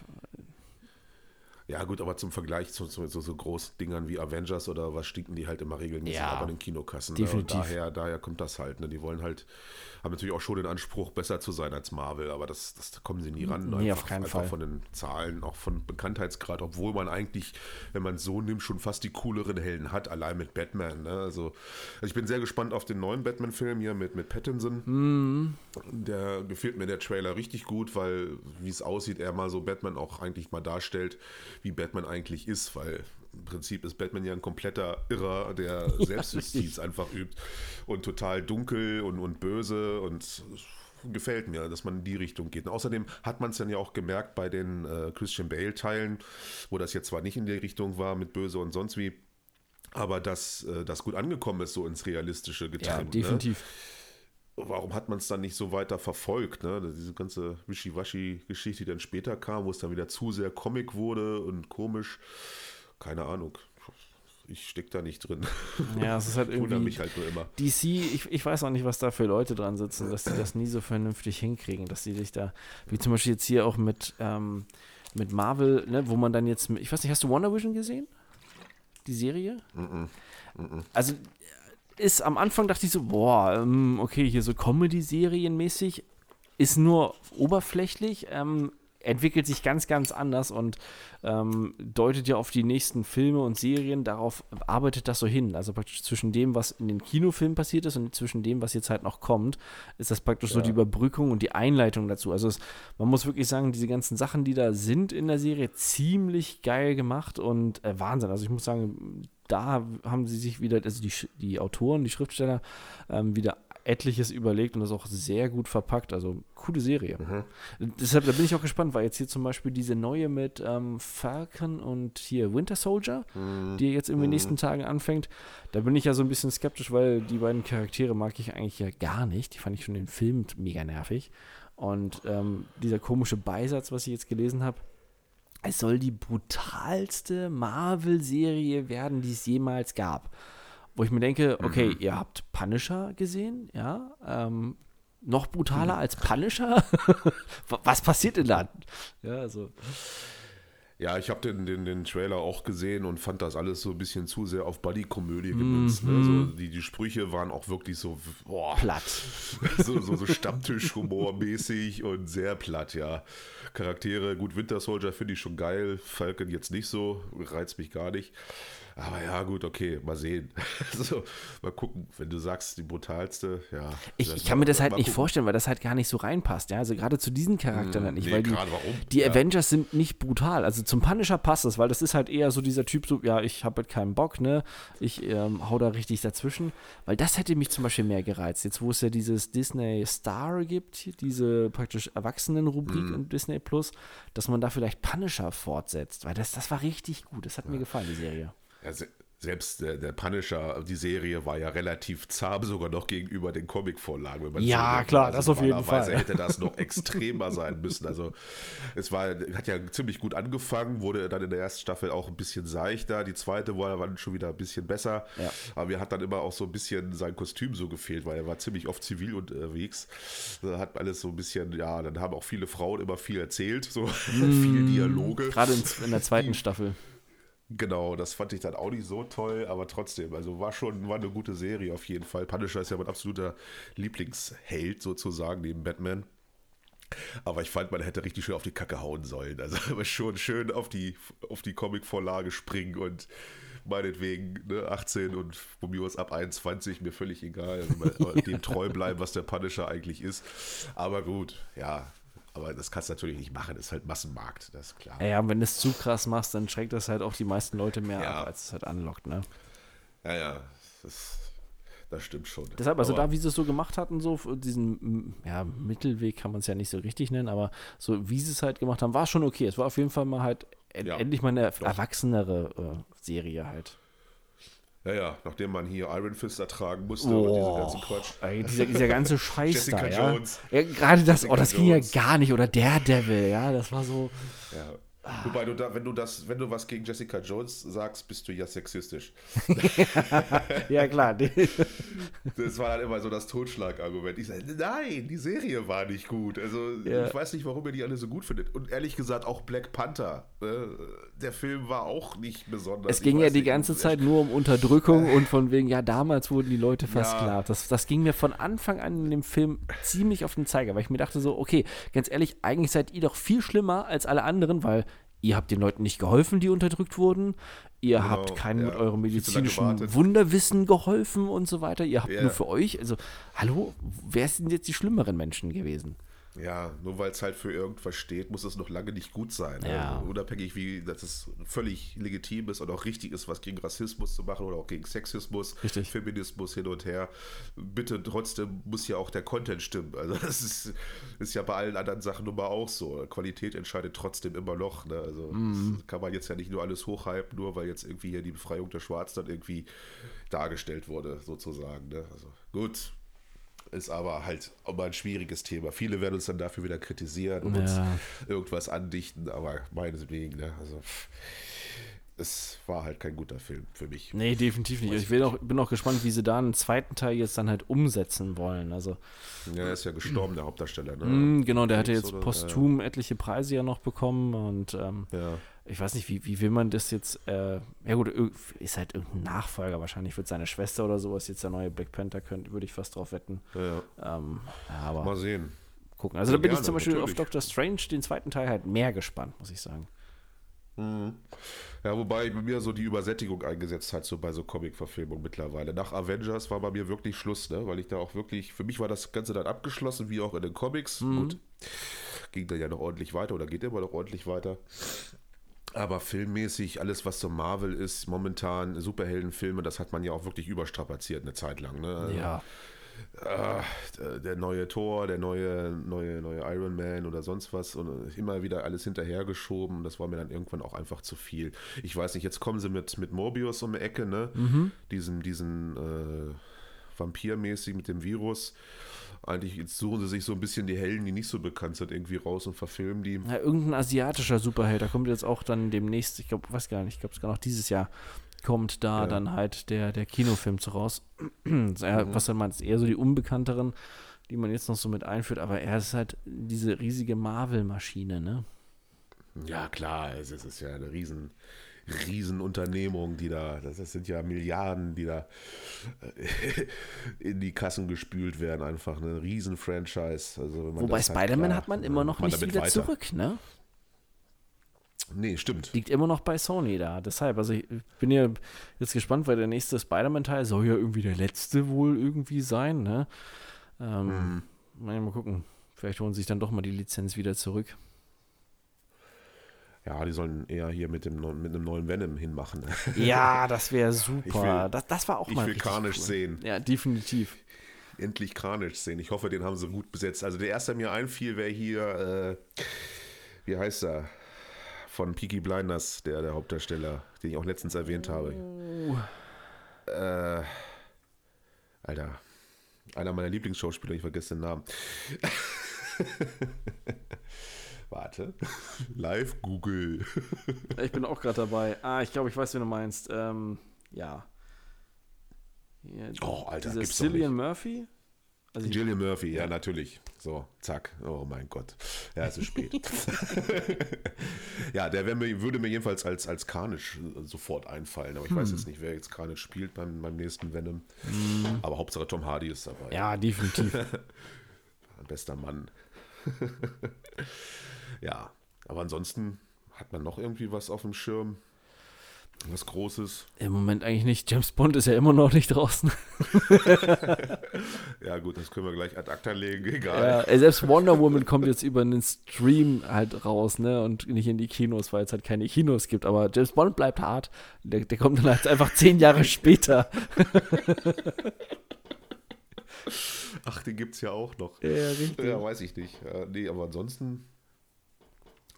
S1: Ja, gut, aber zum Vergleich zu, zu, zu so Großdingern wie Avengers oder was stinken die halt immer regelmäßig ja, ab an den Kinokassen.
S2: Definitiv.
S1: Ne? daher, daher kommt das halt. Ne? Die wollen halt, haben natürlich auch schon den Anspruch, besser zu sein als Marvel, aber das, das kommen sie nie ran.
S2: Nee, einfach, auf keinen einfach Fall.
S1: von den Zahlen, auch von Bekanntheitsgrad, obwohl man eigentlich, wenn man es so nimmt, schon fast die cooleren Helden hat, allein mit Batman. Ne? Also, also ich bin sehr gespannt auf den neuen Batman-Film hier mit, mit Pattinson.
S2: Mhm.
S1: Der gefällt mir der Trailer richtig gut, weil, wie es aussieht, er mal so Batman auch eigentlich mal darstellt wie Batman eigentlich ist, weil im Prinzip ist Batman ja ein kompletter Irrer, der Selbstjustiz ja, einfach übt und total dunkel und, und böse und gefällt mir, dass man in die Richtung geht. Und außerdem hat man es dann ja auch gemerkt bei den äh, Christian Bale-Teilen, wo das jetzt zwar nicht in die Richtung war mit Böse und sonst wie, aber dass äh, das gut angekommen ist, so ins Realistische getrimmt. Ja,
S2: ne? definitiv. Ne?
S1: warum hat man es dann nicht so weiter verfolgt? Ne? Diese ganze Wischiwaschi-Geschichte, die dann später kam, wo es dann wieder zu sehr Comic wurde und komisch. Keine Ahnung. Ich stecke da nicht drin.
S2: Ja, es ist halt irgendwie.
S1: mich halt nur immer.
S2: DC, ich, ich weiß auch nicht, was da für Leute dran sitzen, dass sie das nie so vernünftig hinkriegen, dass sie sich da, wie zum Beispiel jetzt hier auch mit, ähm, mit Marvel, ne, wo man dann jetzt, ich weiß nicht, hast du Wonder Vision gesehen? Die Serie?
S1: Mm -mm. Mm
S2: also ist am Anfang dachte ich so, boah, ähm, okay, hier so Comedy-Serienmäßig, ist nur oberflächlich, ähm, entwickelt sich ganz, ganz anders und ähm, deutet ja auf die nächsten Filme und Serien, darauf arbeitet das so hin. Also praktisch zwischen dem, was in den Kinofilmen passiert ist und zwischen dem, was jetzt halt noch kommt, ist das praktisch ja. so die Überbrückung und die Einleitung dazu. Also es, man muss wirklich sagen, diese ganzen Sachen, die da sind in der Serie, ziemlich geil gemacht und äh, Wahnsinn. Also ich muss sagen, da haben sie sich wieder, also die, die Autoren, die Schriftsteller, ähm, wieder etliches überlegt und das auch sehr gut verpackt. Also coole Serie. Mhm. Deshalb da bin ich auch gespannt, weil jetzt hier zum Beispiel diese neue mit ähm, Falcon und hier Winter Soldier, mhm. die jetzt in den mhm. nächsten Tagen anfängt, da bin ich ja so ein bisschen skeptisch, weil die beiden Charaktere mag ich eigentlich ja gar nicht. Die fand ich schon den Film mega nervig. Und ähm, dieser komische Beisatz, was ich jetzt gelesen habe, es soll die brutalste Marvel-Serie werden, die es jemals gab. Wo ich mir denke, okay, mhm. ihr habt Punisher gesehen, ja, ähm, noch brutaler mhm. als Punisher? Was passiert denn da? Ja, also.
S1: Ja, ich habe den, den, den Trailer auch gesehen und fand das alles so ein bisschen zu sehr auf Buddy-Komödie gemünzt. Ne? Mhm. Also die, die Sprüche waren auch wirklich so
S2: boah, platt.
S1: so, so, so Stammtisch-Humor-mäßig und sehr platt, ja. Charaktere, gut, Winter Soldier finde ich schon geil, Falcon jetzt nicht so, reizt mich gar nicht. Aber ja, gut, okay, mal sehen. so, mal gucken, wenn du sagst, die brutalste, ja.
S2: Ich, ich kann mir das halt nicht gucken. vorstellen, weil das halt gar nicht so reinpasst, ja. Also gerade zu diesen Charakteren hm, nicht, nee, weil die, die ja. Avengers sind nicht brutal. Also zum Punisher passt das, weil das ist halt eher so dieser Typ, so, ja, ich habe halt keinen Bock, ne? Ich ähm, hau da richtig dazwischen. Weil das hätte mich zum Beispiel mehr gereizt. Jetzt, wo es ja dieses Disney Star gibt, diese praktisch Erwachsenen-Rubrik hm. in Disney Plus, dass man da vielleicht Punisher fortsetzt. Weil das, das war richtig gut. Das hat ja. mir gefallen, die Serie.
S1: Ja, selbst der, der, Punisher, die Serie war ja relativ zahm sogar noch gegenüber den Comic-Vorlagen.
S2: Ja, so klar, also das auf jeden Fall.
S1: hätte das noch extremer sein müssen. Also es war, hat ja ziemlich gut angefangen, wurde dann in der ersten Staffel auch ein bisschen seichter. Die zweite war dann schon wieder ein bisschen besser.
S2: Ja.
S1: Aber mir hat dann immer auch so ein bisschen sein Kostüm so gefehlt, weil er war ziemlich oft zivil unterwegs. Da hat alles so ein bisschen, ja, dann haben auch viele Frauen immer viel erzählt, so mm, viel Dialoge.
S2: Gerade in, in der zweiten Staffel.
S1: Genau, das fand ich dann auch nicht so toll, aber trotzdem, also war schon war eine gute Serie auf jeden Fall. Punisher ist ja mein absoluter Lieblingsheld sozusagen neben Batman. Aber ich fand, man hätte richtig schön auf die Kacke hauen sollen. Also schon schön auf die, auf die Comic-Vorlage springen und meinetwegen ne, 18 und von ab 21, mir völlig egal. Also dem treu bleiben, was der Punisher eigentlich ist. Aber gut, ja, aber das kannst du natürlich nicht machen, das ist halt Massenmarkt, das ist klar.
S2: Ja, wenn du es zu krass machst, dann schreckt das halt auch die meisten Leute mehr ja. ab, als es halt anlockt, ne?
S1: Ja, ja. Das, das stimmt schon.
S2: Deshalb, also
S1: Aber-
S2: da, wie sie es so gemacht hatten, so diesen ja, Mittelweg kann man es ja nicht so richtig nennen, aber so wie sie es halt gemacht haben, war schon okay. Es war auf jeden Fall mal halt en
S1: Ja,
S2: endlich mal eine erwachsenere äh, Serie halt.
S1: Ja, ja, nachdem man hier Iron Fist ertragen musste und diesen
S2: Oh,
S1: ganzen Quatsch.
S2: ey, dieser, dieser ganze Scheiß
S1: Jessica
S2: da, ja.
S1: Jones.
S2: ja. Gerade das, oh,
S1: Jessica
S2: das ging
S1: Jones.
S2: ja gar nicht. Oder Daredevil, ja, das war so.
S1: Ja. Wobei du da, wenn du das, wenn du was gegen Jessica Jones sagst, bist du ja sexistisch.
S2: Ja, klar.
S1: Das war dann immer so das Totschlagargument. Ich sage, nein, die Serie war nicht gut. Also
S2: Ja.
S1: ich weiß nicht, warum ihr die alle so gut findet. Und ehrlich gesagt, auch Black Panther. äh, der Film war auch nicht besonders.
S2: Es ging ja die
S1: nicht,
S2: ganze Zeit nur um Unterdrückung und von wegen, ja, damals wurden die Leute
S1: Ja.
S2: versklavt. Das, das ging mir von Anfang an in dem Film ziemlich auf den Zeiger, weil ich mir dachte so, okay, ganz ehrlich, eigentlich seid ihr doch viel schlimmer als alle anderen, weil ihr habt den Leuten nicht geholfen, die unterdrückt wurden. Ihr
S1: Genau,
S2: habt keinen
S1: ja.
S2: mit eurem medizinischen. Wunderwissen geholfen und so weiter. Ihr habt
S1: Ja.
S2: nur für euch, also, hallo, wer sind jetzt die schlimmeren Menschen gewesen?
S1: Ja, nur weil es halt für irgendwas steht, muss es noch lange nicht gut sein.
S2: Ja.
S1: Also unabhängig wie, dass es völlig legitim ist und auch richtig ist, was gegen Rassismus zu machen oder auch gegen Sexismus,
S2: Richtig.
S1: Feminismus hin und her. Bitte trotzdem muss ja auch der Content stimmen. Also das ist, ist ja bei allen anderen Sachen nun mal auch so. Qualität entscheidet trotzdem immer noch. Ne? Also
S2: Mhm.
S1: das kann man jetzt ja nicht nur alles hochhypen, nur weil jetzt irgendwie hier die Befreiung der Schwarzen dann irgendwie dargestellt wurde, sozusagen. Ne? Also gut. Ist aber halt mal ein schwieriges Thema. Viele werden uns dann dafür wieder kritisieren und uns
S2: Ja.
S1: irgendwas andichten, aber meinetwegen, ne? Also es war halt kein guter Film für mich.
S2: Nee, definitiv nicht. Ich will auch, bin auch gespannt, wie sie da einen zweiten Teil jetzt dann halt umsetzen wollen. Also,
S1: Ja, er ist ja gestorben, der Hauptdarsteller, ne?
S2: Mm, genau, der hatte jetzt posthum etliche Preise ja noch bekommen und ähm,
S1: Ja.
S2: Ich weiß nicht, wie, wie will man das jetzt, äh, ja gut, ist halt irgendein Nachfolger, wahrscheinlich wird seine Schwester oder sowas jetzt der neue Black Panther, könnte, würde ich fast drauf wetten.
S1: Ja,
S2: Ähm, ja, aber
S1: mal sehen.
S2: gucken. Also
S1: Ja,
S2: da bin ich
S1: gerne,
S2: zum Beispiel
S1: natürlich.
S2: auf Doctor Strange, den zweiten Teil, halt mehr gespannt, muss ich sagen.
S1: Ja, wobei bei mir so die Übersättigung eingesetzt hat, so bei so Comic-Verfilmungen mittlerweile. Nach Avengers war bei mir wirklich Schluss, ne? Weil ich da auch wirklich, für mich war das Ganze dann abgeschlossen, wie auch in den Comics. Gut, ging da ja noch ordentlich weiter oder geht immer noch ordentlich weiter. Aber filmmäßig, alles was so Marvel ist, momentan Superheldenfilme, das hat man ja auch wirklich überstrapaziert eine Zeit lang. Ne?
S2: Ja.
S1: ah, der neue Thor, der neue, neue, neue Iron Man oder sonst was und immer wieder alles hinterhergeschoben. Das war mir dann irgendwann auch einfach zu viel. Ich weiß nicht, jetzt kommen sie mit, mit Morbius um die Ecke, ne? Diesen, diesen äh, Vampirmäßig mit dem Virus. Eigentlich suchen sie sich so ein bisschen die Helden, die nicht so bekannt sind, irgendwie raus und verfilmen die.
S2: Ja, irgendein asiatischer Superheld, da kommt jetzt auch dann demnächst, ich glaube, weiß gar nicht, ich glaube sogar noch dieses Jahr kommt da
S1: Ja.
S2: dann halt der, der Kinofilm zu raus. ja, Was dann meinst, eher so die unbekannteren, die man jetzt noch so mit einführt, aber er ist halt diese riesige Marvel-Maschine, ne?
S1: Ja, klar, es ist, es ist ja eine riesen, riesen Unternehmung, die da, das das sind ja Milliarden, die da äh, in die Kassen gespült werden, einfach eine riesen Franchise. Also
S2: Wobei
S1: halt
S2: Spider-Man hat man immer noch
S1: man
S2: nicht wieder
S1: weiter-
S2: zurück, ne?
S1: Nee, stimmt.
S2: Liegt immer noch bei Sony da. Deshalb, also ich bin ja jetzt gespannt, weil der nächste Spider-Man-Teil soll ja irgendwie der letzte wohl irgendwie sein, ne? Ähm, mal, mal gucken. Vielleicht holen sie sich dann doch mal die Lizenz wieder zurück.
S1: Ja, die sollen eher hier mit, dem, mit einem neuen Venom hinmachen.
S2: Ja, das wäre
S1: Ich
S2: super.
S1: will-
S2: das, das war auch
S1: ich
S2: mal
S1: will
S2: richtig
S1: Carnage
S2: cool.
S1: sehen.
S2: Ja, definitiv.
S1: Endlich Carnage sehen. Ich hoffe, den haben sie gut besetzt. Also der erste, der mir einfiel, wäre hier, äh, wie heißt er? Von Peaky Blinders, der, der Hauptdarsteller, den ich auch letztens erwähnt habe. Äh, Alter, einer meiner Lieblingsschauspieler, ich vergesse den Namen. Warte. Live Google.
S2: Ich bin auch gerade dabei. Ah, ich glaube, ich weiß, wen du meinst. Ähm, ja. Hier,
S1: Oh, Alter,
S2: dieser
S1: gibt's
S2: Cillian Murphy? Also ich,
S1: Gillian Murphy, ja, natürlich. So, zack. Oh mein Gott. Ja, es ist spät. ja, der mir, würde mir jedenfalls als, als Carnage äh, sofort einfallen. Aber ich weiß jetzt nicht, wer jetzt Carnage spielt beim, beim nächsten Venom. Aber Hauptsache Tom Hardy ist dabei.
S2: ja, definitiv.
S1: Bester Mann. Ja, aber ansonsten hat man noch irgendwie was auf dem Schirm. Was Großes.
S2: Im Moment eigentlich nicht. James Bond ist ja immer noch nicht draußen.
S1: Ja, gut, das können wir gleich ad acta legen. Egal.
S2: Ja, äh, selbst Wonder Woman kommt jetzt über einen Stream halt raus, ne? Und nicht in die Kinos, weil es halt keine Kinos gibt. Aber James Bond bleibt hart. Der, der kommt dann halt einfach zehn Jahre später.
S1: Ach, den gibt es ja auch noch.
S2: Ja, richtig.
S1: Ja, weiß ich nicht. Ja, nee, aber ansonsten,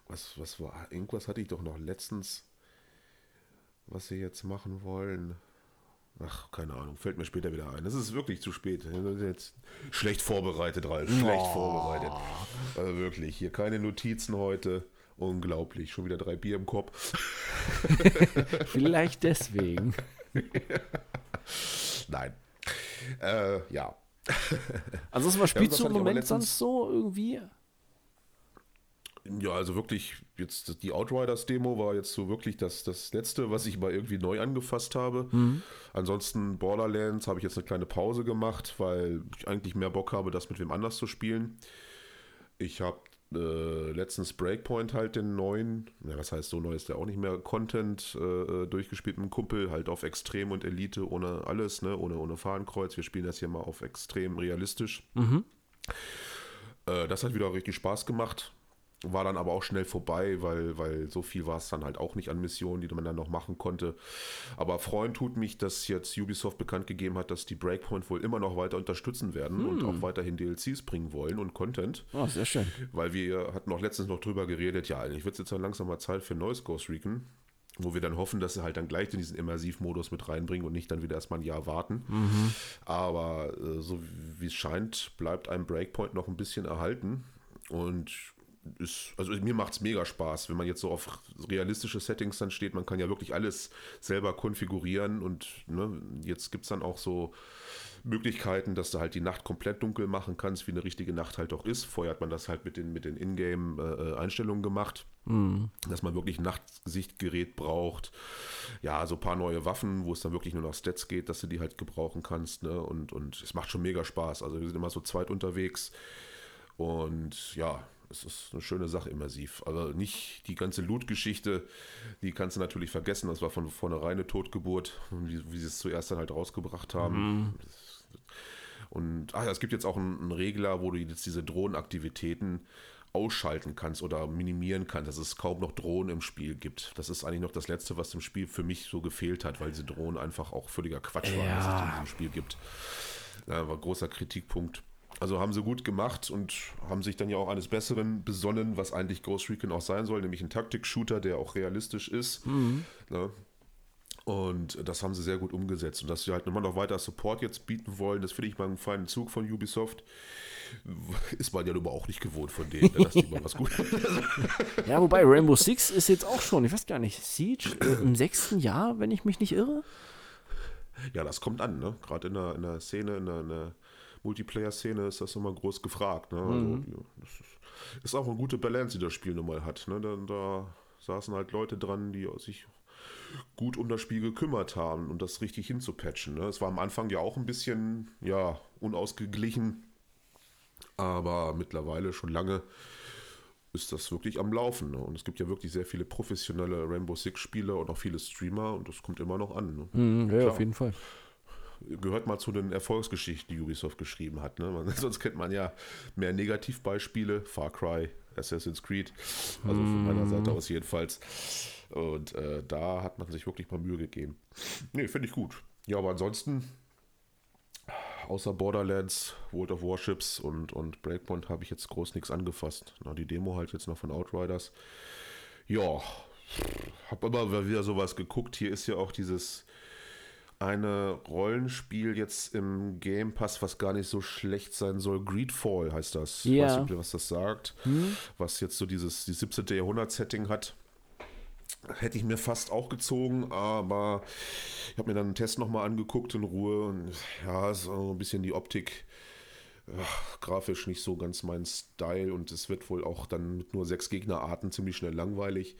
S1: was, was war, irgendwas hatte ich doch noch letztens, was sie jetzt machen wollen. Ach, keine Ahnung, fällt mir später wieder ein. Das ist wirklich zu spät. Ist Jetzt schlecht vorbereitet, Ralf. Schlecht vorbereitet. Also wirklich, hier keine Notizen heute. Unglaublich. Schon wieder drei Bier im Kopf.
S2: Vielleicht deswegen.
S1: Nein. Äh, ja.
S2: Also spielst
S1: das
S2: du im Moment sonst so irgendwie?
S1: Ja, also wirklich, jetzt die Outriders-Demo war jetzt so wirklich das, das letzte, was ich mal irgendwie neu angefasst habe. Ansonsten Borderlands habe ich jetzt eine kleine Pause gemacht, weil ich eigentlich mehr Bock habe, das mit wem anders zu spielen. Ich habe äh, letztens Breakpoint halt den neuen, ja, was heißt so neu ist der auch nicht mehr, Content äh, durchgespielt mit einem Kumpel, halt auf Extrem und Elite, ohne alles, ne, ohne, ohne Fahnenkreuz. Wir spielen das hier mal auf extrem realistisch. Äh, das hat wieder richtig Spaß gemacht. War dann aber auch schnell vorbei, weil, weil so viel war es dann halt auch nicht an Missionen, die man dann noch machen konnte. Aber freuen tut mich, dass jetzt Ubisoft bekannt gegeben hat, dass die Breakpoint wohl immer noch weiter unterstützen werden und auch weiterhin DLCs bringen wollen und Content.
S2: Oh, sehr schön.
S1: Weil wir hatten auch letztens noch drüber geredet, ja, eigentlich wird es jetzt dann langsam mal Zeit für ein neues Ghost Recon, wo wir dann hoffen, dass sie halt dann gleich in diesen Immersivmodus mit reinbringen und nicht dann wieder erstmal ein Jahr warten. Aber äh, so wie es scheint, bleibt einem Breakpoint noch ein bisschen erhalten und ist, also mir macht es mega Spaß, wenn man jetzt so auf realistische Settings dann steht. Man kann ja wirklich alles selber konfigurieren und ne, jetzt gibt es dann auch so Möglichkeiten, dass du halt die Nacht komplett dunkel machen kannst, wie eine richtige Nacht halt auch ist. Vorher hat man das halt mit den, mit den Ingame-Einstellungen gemacht, dass man wirklich ein Nachtsichtgerät braucht. Ja, so ein paar neue Waffen, wo es dann wirklich nur nach Stats geht, dass du die halt gebrauchen kannst. Ne? Und, und es macht schon mega Spaß. Also wir sind immer so zweit unterwegs und ja, es ist eine schöne Sache immersiv. Also nicht die ganze Loot-Geschichte, die kannst du natürlich vergessen. Das war von vornherein eine Totgeburt, wie, wie sie es zuerst dann halt rausgebracht haben. Und ach ja, es gibt jetzt auch einen, einen Regler, wo du jetzt diese Drohnenaktivitäten ausschalten kannst oder minimieren kannst, dass es kaum noch Drohnen im Spiel gibt. Das ist eigentlich noch das Letzte, was im Spiel für mich so gefehlt hat, weil diese Drohnen einfach auch völliger Quatsch waren, was es
S2: Ja.
S1: in diesem Spiel gibt. Ja, war ein großer Kritikpunkt. Also haben sie gut gemacht und haben sich dann ja auch eines Besseren besonnen, was eigentlich Ghost Recon auch sein soll, nämlich ein Taktik-Shooter, der auch realistisch ist. Ne? Und das haben sie sehr gut umgesetzt. Und dass sie halt immer noch weiter Support jetzt bieten wollen, das finde ich mal einen feinen Zug von Ubisoft. Ist man ja nun mal auch nicht gewohnt von denen, ne, dass die mal was gut
S2: Ja, wobei Rainbow Six ist jetzt auch schon, ich weiß gar nicht, Siege äh, im sechsten Jahr, wenn ich mich nicht irre.
S1: Ja, das kommt an, ne? Gerade in der, in der Szene, in der, in der Multiplayer-Szene ist das immer groß gefragt. Ne? Also, das ist, ist auch eine gute Balance, die das Spiel nun mal hat. Ne? Da, da saßen halt Leute dran, die sich gut um das Spiel gekümmert haben und das richtig hinzupatchen. Ne? Es war am Anfang ja auch ein bisschen, ja, unausgeglichen, aber mittlerweile schon lange ist das wirklich am Laufen. Ne? Und es gibt ja wirklich sehr viele professionelle Rainbow Six-Spieler und auch viele Streamer und das kommt immer noch an. Ne?
S2: Mhm, ja,
S1: Klar.
S2: auf jeden Fall.
S1: Gehört mal zu den Erfolgsgeschichten, die Ubisoft geschrieben hat. Ne? Man, sonst kennt man ja mehr Negativbeispiele, Far Cry, Assassin's Creed, also von meiner Seite aus jedenfalls. Und äh, da hat man sich wirklich mal Mühe gegeben. Nee, finde ich gut. Ja, aber ansonsten, außer Borderlands, World of Warships und, und Breakpoint habe ich jetzt groß nichts angefasst. Na, die Demo halt jetzt noch von Outriders. Ja, habe immer wieder sowas geguckt. Hier ist ja auch dieses eine Rollenspiel jetzt im Game Pass, was gar nicht so schlecht sein soll. Greedfall heißt das.
S2: Ja.
S1: Weiß nicht, was das sagt. Was jetzt so dieses die 17. Jahrhundert-Setting hat. Hätte ich mir fast auch gezogen, aber ich habe mir dann einen Test nochmal angeguckt in Ruhe und ja, ist auch ein bisschen die Optik ach, grafisch nicht so ganz mein Style und es wird wohl auch dann mit nur sechs Gegnerarten ziemlich schnell langweilig.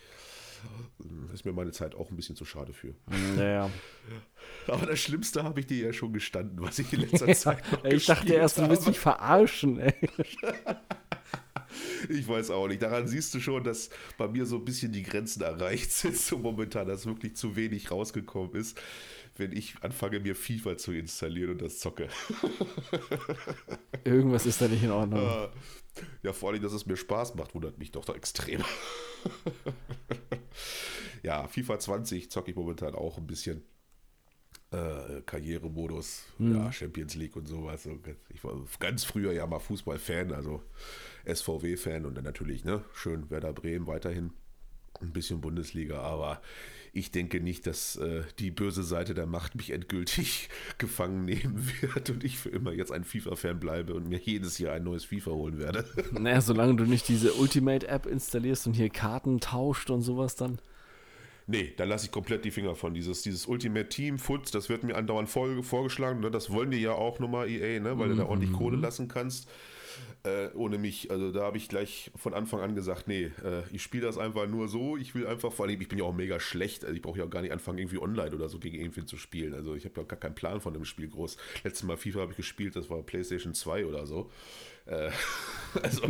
S1: Ist mir meine Zeit auch ein bisschen zu schade für.
S2: Naja.
S1: Aber das Schlimmste habe ich dir ja schon gestanden, was ich in letzter Zeit noch
S2: ich dachte erst, du willst
S1: habe.
S2: mich verarschen, ey.
S1: Ich weiß auch nicht. Daran siehst du schon, dass bei mir so ein bisschen die Grenzen erreicht sind, so momentan, dass wirklich zu wenig rausgekommen ist, wenn ich anfange, mir FIFA zu installieren und das zocke.
S2: Irgendwas ist da nicht in Ordnung.
S1: Ja, vor allem, dass es mir Spaß macht, wundert mich doch, doch extrem. ja, FIFA 20 zocke ich momentan auch ein bisschen. äh, Karrieremodus, mhm. ja, Champions League und sowas. Ich war ganz früher ja mal Fußballfan, also SVW-Fan und dann natürlich, ne, schön Werder Bremen weiterhin. Ein bisschen Bundesliga, aber ich denke nicht, dass äh, die böse Seite der Macht mich endgültig gefangen nehmen wird und ich für immer jetzt ein FIFA-Fan bleibe und mir jedes Jahr ein neues FIFA holen werde.
S2: Naja, solange du nicht diese Ultimate-App installierst und hier Karten tauscht und sowas dann.
S1: Nee, da lasse ich komplett die Finger von. Dieses, dieses Ultimate Team, Foots, das wird mir andauernd vor, vorgeschlagen. Ne? Das wollen die ja auch nochmal EA, ne? weil mhm. du da ordentlich Kohle lassen kannst. Äh, ohne mich, also da habe ich gleich von Anfang an gesagt, nee, äh, ich spiele das einfach nur so. Ich will einfach, vor allem, ich bin ja auch mega schlecht. Also ich brauche ja auch gar nicht anfangen, irgendwie online oder so gegen irgendwen zu spielen. Also ich habe ja gar keinen Plan von dem Spiel groß. Letztes Mal FIFA habe ich gespielt, das war PlayStation 2 oder so. Äh, also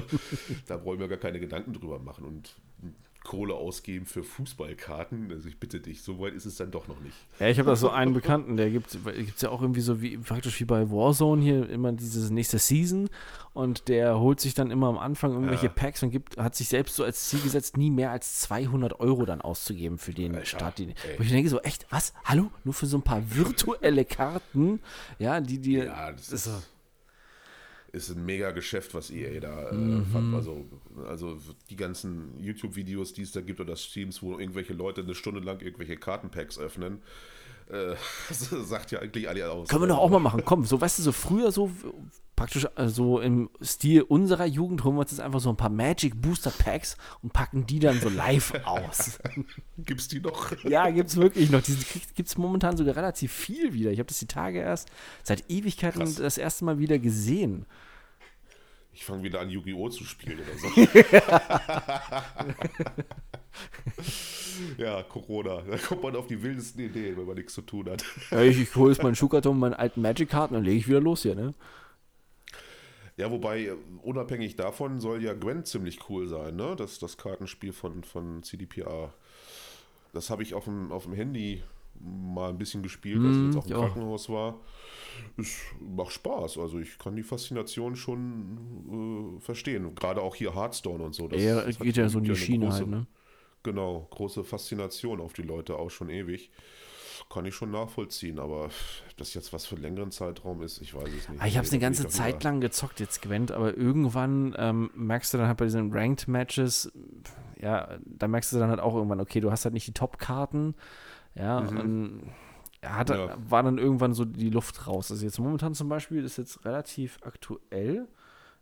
S1: da brauche ich mir gar keine Gedanken drüber machen. Und Kohle ausgeben für Fußballkarten. Also ich bitte dich, so weit ist es dann doch noch nicht.
S2: Ja, ich habe da so einen Bekannten, der gibt es ja auch irgendwie so wie praktisch wie bei Warzone hier immer dieses nächste Season und der holt sich dann immer am Anfang irgendwelche ja. Packs und gibt, hat sich selbst so als Ziel gesetzt, nie mehr als 200 Euro dann auszugeben für den ja, Start. Den, wo ich denke so, echt, was? Hallo? Nur für so ein paar virtuelle Karten? Ja, die dir... Ja, das ist... ist
S1: ein mega Geschäft, was EA da äh, mhm. Also, also die ganzen YouTube-Videos, die es da gibt oder Streams, wo irgendwelche Leute eine Stunde lang irgendwelche Kartenpacks öffnen. Äh, das sagt ja eigentlich alle aus.
S2: Können wir doch auch mal machen. Komm, so weißt du, so früher so praktisch äh, so im Stil unserer Jugend holen wir uns jetzt einfach so ein paar Magic Booster Packs und packen die dann so live aus.
S1: gibt's die noch?
S2: Ja, gibt's wirklich noch. Die gibt's momentan sogar relativ viel wieder. Ich habe das die Tage erst seit Ewigkeiten Krass. das erste Mal wieder gesehen.
S1: Ich fange wieder an, Yu-Gi-Oh! zu spielen oder so. ja, Corona. Da kommt man auf die wildesten Ideen, wenn man nichts zu tun hat.
S2: Ja, ich, ich hole jetzt meinen Schuhkarton, meinen alten Magic-Karten und lege ich wieder los hier, ne?
S1: Ja, wobei, unabhängig davon soll ja Gwen ziemlich cool sein, ne? Das, das Kartenspiel von, von CDPR. Das habe ich auf dem, auf dem Handy mal ein bisschen gespielt, als ich jetzt auch im ja. Krankenhaus war es macht Spaß. Also ich kann die Faszination schon äh, verstehen. Gerade auch hier Hearthstone und so.
S2: Das, ja, das geht ja so in die Schiene große, halt, ne?
S1: Genau, große Faszination auf die Leute auch schon ewig. Kann ich schon nachvollziehen, aber das jetzt was für einen längeren Zeitraum ist, ich weiß es nicht.
S2: Ah, ich habe es eine ganze Zeit lang gezockt jetzt, Gwent, aber irgendwann ähm, merkst du dann halt bei diesen Ranked Matches, ja, da merkst du dann halt auch irgendwann, okay, du hast halt nicht die Top-Karten, ja, mhm. und hatte, ja. war dann irgendwann so die Luft raus. Also jetzt momentan zum Beispiel ist jetzt relativ aktuell,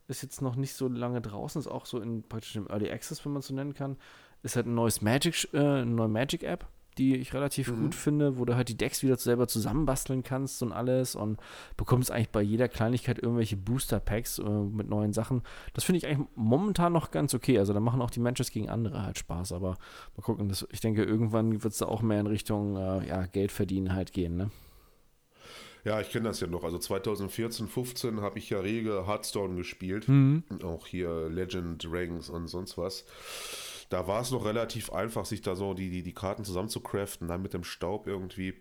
S2: ist jetzt noch nicht so lange draußen, ist auch so in praktisch im Early Access, wenn man es so nennen kann, ist halt ein neues Magic, äh, eine neue Magic-App, die ich relativ mhm. gut finde, wo du halt die Decks wieder selber zusammenbasteln kannst und alles und bekommst eigentlich bei jeder Kleinigkeit irgendwelche Booster-Packs äh, mit neuen Sachen. Das finde ich eigentlich momentan noch ganz okay. Also da machen auch die Matches gegen andere halt Spaß, aber mal gucken. Das, ich denke, irgendwann wird es da auch mehr in Richtung äh, ja, Geld verdienen halt gehen, ne?
S1: Ja, ich kenne das ja noch. Also 2014, 15 habe ich ja rege Hearthstone gespielt. Mhm. Auch hier Legend, Ranks und sonst was da war es noch relativ einfach, sich da so die, die, die Karten zusammenzucraften, dann mit dem Staub irgendwie.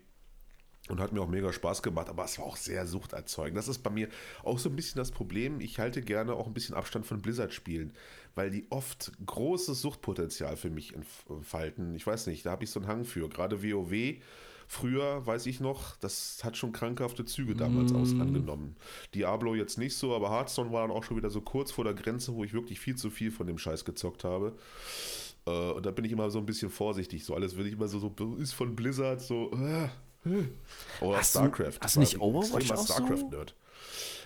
S1: Und hat mir auch mega Spaß gemacht, aber es war auch sehr suchterzeugend. Das ist bei mir auch so ein bisschen das Problem. Ich halte gerne auch ein bisschen Abstand von Blizzard-Spielen, weil die oft großes Suchtpotenzial für mich entfalten. Ich weiß nicht, da habe ich so einen Hang für. Gerade WoW Früher, weiß ich noch, das hat schon krankhafte Züge damals mm. aus angenommen. Diablo jetzt nicht so, aber Hearthstone war dann auch schon wieder so kurz vor der Grenze, wo ich wirklich viel zu viel von dem Scheiß gezockt habe. Äh, und da bin ich immer so ein bisschen vorsichtig. So alles, wenn ich immer so, so ist von Blizzard, so. Äh. Oder
S2: hast StarCraft. Du, hast du nicht Overwatch auch
S1: StarCraft-Nerd.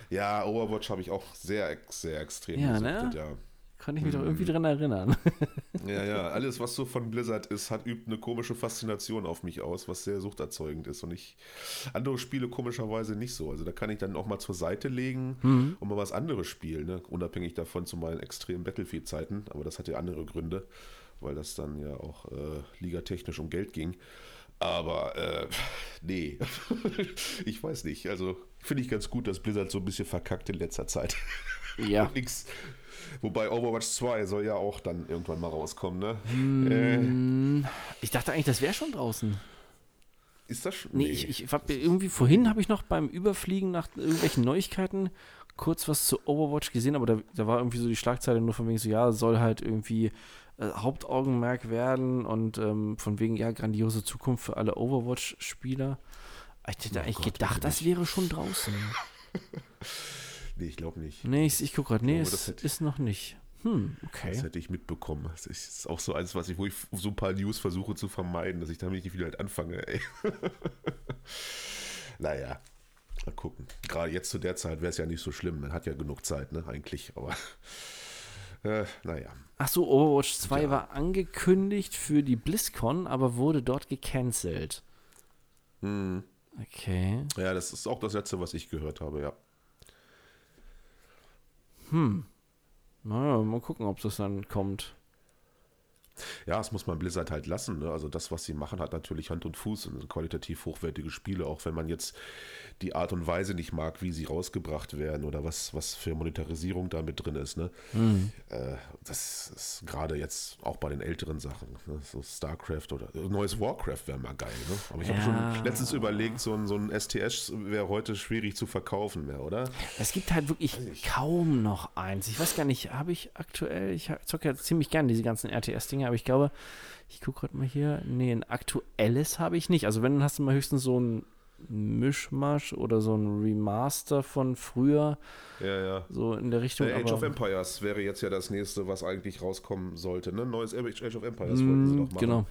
S1: Ja, Overwatch habe ich auch sehr, sehr extrem
S2: ja, ne? ja. Kann ich mich hm. doch irgendwie dran erinnern.
S1: Ja, ja, alles, was so von Blizzard ist, hat übt eine komische Faszination auf mich aus, was sehr suchterzeugend ist. Und ich, andere Spiele komischerweise nicht so. Also da kann ich dann auch mal zur Seite legen mhm. und mal was anderes spielen, ne? unabhängig davon zu meinen extremen Battlefield-Zeiten. Aber das hat ja andere Gründe, weil das dann ja auch äh, ligatechnisch um Geld ging. Aber äh, nee, ich weiß nicht. Also finde ich ganz gut, dass Blizzard so ein bisschen verkackt in letzter Zeit.
S2: Ja.
S1: Nix, Wobei Overwatch 2 soll ja auch dann irgendwann mal rauskommen, ne?
S2: Hm, äh. Ich dachte eigentlich, das wäre schon draußen.
S1: Ist das schon?
S2: Nee, nee. ich, ich hab, irgendwie vorhin habe ich noch beim Überfliegen nach irgendwelchen Neuigkeiten kurz was zu Overwatch gesehen, aber da, da war irgendwie so die Schlagzeile nur von wegen so, ja, soll halt irgendwie äh, Hauptaugenmerk werden und ähm, von wegen, ja, grandiose Zukunft für alle Overwatch-Spieler. Ich hätte
S1: Oh
S2: eigentlich
S1: Gott,
S2: gedacht, das wäre schon draußen.
S1: Nee, ich glaube nicht.
S2: Nee, ich, ich gucke gerade. Nee,
S1: glaube,
S2: es
S1: das
S2: ist noch nicht. Hm,
S1: Das
S2: okay.
S1: hätte ich mitbekommen. Das ist auch so eins, was ich, wo ich so ein paar News versuche zu vermeiden, dass ich damit nicht wieder halt anfange. Ey. naja, mal gucken. Gerade jetzt zu der Zeit wäre es ja nicht so schlimm. Man hat ja genug Zeit, ne, eigentlich. Aber äh, naja.
S2: Ach so, Overwatch 2
S1: Ja.
S2: war angekündigt für die BlizzCon, aber wurde dort gecancelt.
S1: Hm.
S2: Okay.
S1: Ja, das ist auch das Letzte, was ich gehört habe, ja.
S2: Naja, mal gucken, ob das dann kommt.
S1: Ja, das muss man Blizzard halt lassen. Ne? Also das, was sie machen, hat natürlich Hand und Fuß und qualitativ hochwertige Spiele, auch wenn man jetzt die Art und Weise nicht mag, wie sie rausgebracht werden oder was, was für Monetarisierung da mit drin ist. Ne? Äh, das ist gerade jetzt auch bei den älteren Sachen, ne? so StarCraft oder äh, neues Warcraft wäre mal geil. Ne? Aber ich habe
S2: Ja.
S1: schon letztens überlegt, so ein, so ein STS wäre heute schwierig zu verkaufen mehr, oder?
S2: Es gibt halt wirklich kaum noch eins. Ich weiß gar nicht, habe ich aktuell, ich zocke ja ziemlich gern diese ganzen RTS-Dinge, aber ich glaube, ich gucke gerade mal hier, nee, ein aktuelles habe ich nicht. Also wenn, dann hast du mal höchstens so ein Mischmasch oder so ein Remaster von früher,
S1: Ja, ja.
S2: so in der Richtung.
S1: Äh, Age of Empires wäre jetzt ja das nächste, was eigentlich rauskommen sollte. Ne? Neues Age of Empires wollten sie
S2: Mm,
S1: doch machen.
S2: genau.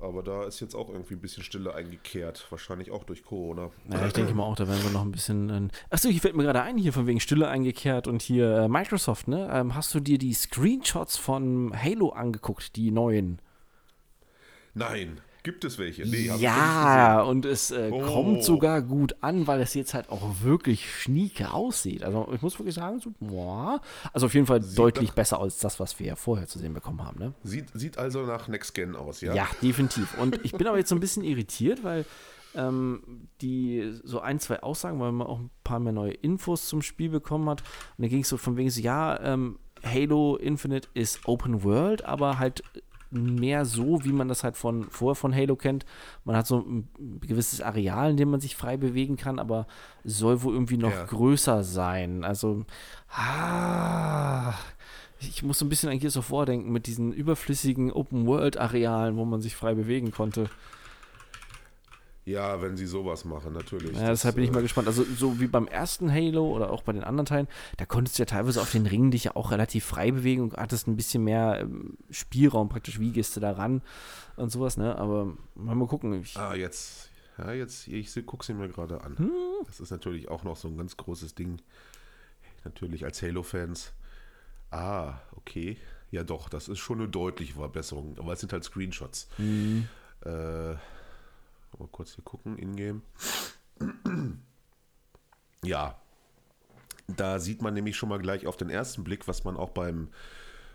S1: Aber da ist jetzt auch irgendwie ein bisschen Stille eingekehrt. Wahrscheinlich auch durch Corona.
S2: Ja, ich denke mal auch, da werden wir noch ein bisschen. Äh, Achso, hier fällt mir gerade ein, hier von wegen Stille eingekehrt und hier äh, Microsoft, ne? Ähm, hast du dir die Screenshots von Halo angeguckt, die neuen?
S1: Nein, gibt es welche? Nee,
S2: ja, und es äh,
S1: Oh.
S2: kommt sogar gut an, weil es jetzt halt auch wirklich schnieke aussieht. Also ich muss wirklich sagen, so, boah, also auf jeden Fall deutlich
S1: doch-
S2: besser als das, was wir ja vorher zu sehen bekommen haben, ne?
S1: Sieht, sieht also nach Next Gen aus, ja?
S2: Ja, definitiv. Und ich bin aber jetzt so ein bisschen irritiert, weil ähm, die so ein, zwei Aussagen, weil man auch ein paar mehr neue Infos zum Spiel bekommen hat. Und da ging es so von wegen so, ja, ähm, Halo Infinite ist Open World, aber halt mehr so, wie man das halt von vorher von Halo kennt. Man hat so ein gewisses Areal, in dem man sich frei bewegen kann, aber soll wohl irgendwie noch
S1: Ja.
S2: größer sein. Also, ah, ich muss so ein bisschen an Gears of War denken mit diesen überflüssigen Open-World-Arealen, wo man sich frei bewegen konnte.
S1: Ja, wenn sie sowas machen, natürlich.
S2: Ja, deshalb bin ich
S1: äh,
S2: mal gespannt. Also so wie beim ersten Halo oder auch bei den anderen Teilen, da konntest du ja teilweise auf den Ringen dich ja auch relativ frei bewegen und hattest ein bisschen mehr ähm, Spielraum praktisch. Wie gehst du da ran und sowas, ne? Aber mal, mal gucken. Ich,
S1: Ah, jetzt. Ja, jetzt, ich gucke sie mir gerade an.
S2: Hm?
S1: Das ist natürlich auch noch so ein ganz großes Ding. Natürlich als Halo-Fans. Ah, okay. Ja, doch, das ist schon eine deutliche Verbesserung. Aber es sind halt Screenshots.
S2: hm,
S1: Äh, mal kurz hier gucken, Ingame. Ja, da sieht man nämlich schon mal gleich auf den ersten Blick, was man auch beim,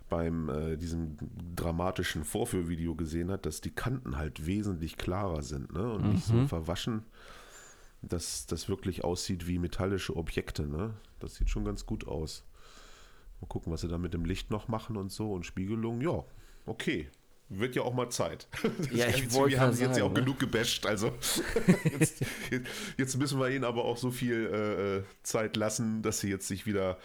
S1: beim äh, diesem dramatischen Vorführvideo gesehen hat, dass die Kanten halt wesentlich klarer sind ne? und nicht so verwaschen, dass das wirklich aussieht wie metallische Objekte. Ne? Das sieht schon ganz gut aus. Mal gucken, was sie da mit dem Licht noch machen und so und Spiegelung. Ja, okay. Wird ja auch mal Zeit.
S2: Ja, ich wollte
S1: Wir haben
S2: gerade
S1: jetzt ja auch
S2: ne?
S1: genug gebasht. Also jetzt, jetzt, müssen wir ihnen aber auch so viel äh, Zeit lassen, dass sie jetzt sich wieder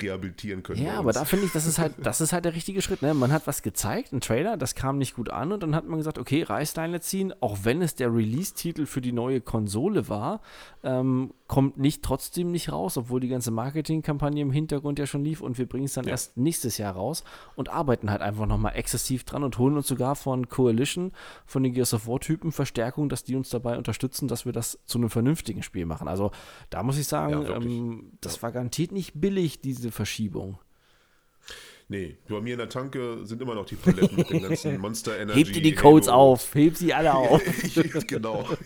S1: rehabilitieren können.
S2: ja, aber da finde ich, das ist halt, das ist halt der richtige Schritt. Ne? Man hat was gezeigt, ein Trailer, das kam nicht gut an und dann hat man gesagt, okay, Reißleine ziehen, auch wenn es der Release-Titel für die neue Konsole war, ähm, kommt nicht trotzdem nicht raus, obwohl die ganze Marketingkampagne im Hintergrund ja schon lief und wir bringen es dann
S1: Ja.
S2: erst nächstes Jahr raus und arbeiten halt einfach nochmal exzessiv dran und holen uns sogar von Coalition, von den Gears of War-Typen Verstärkung, dass die uns dabei unterstützen, dass wir das zu einem vernünftigen Spiel machen. Also da muss ich sagen,
S1: Ja,
S2: ähm, das war garantiert nicht billig, diese Verschiebung.
S1: Nee, bei mir in der Tanke sind immer noch die Paletten mit den ganzen Monster Energy.
S2: Hebt ihr die Codes
S1: Halo.
S2: auf, hebt sie alle auf.
S1: Genau.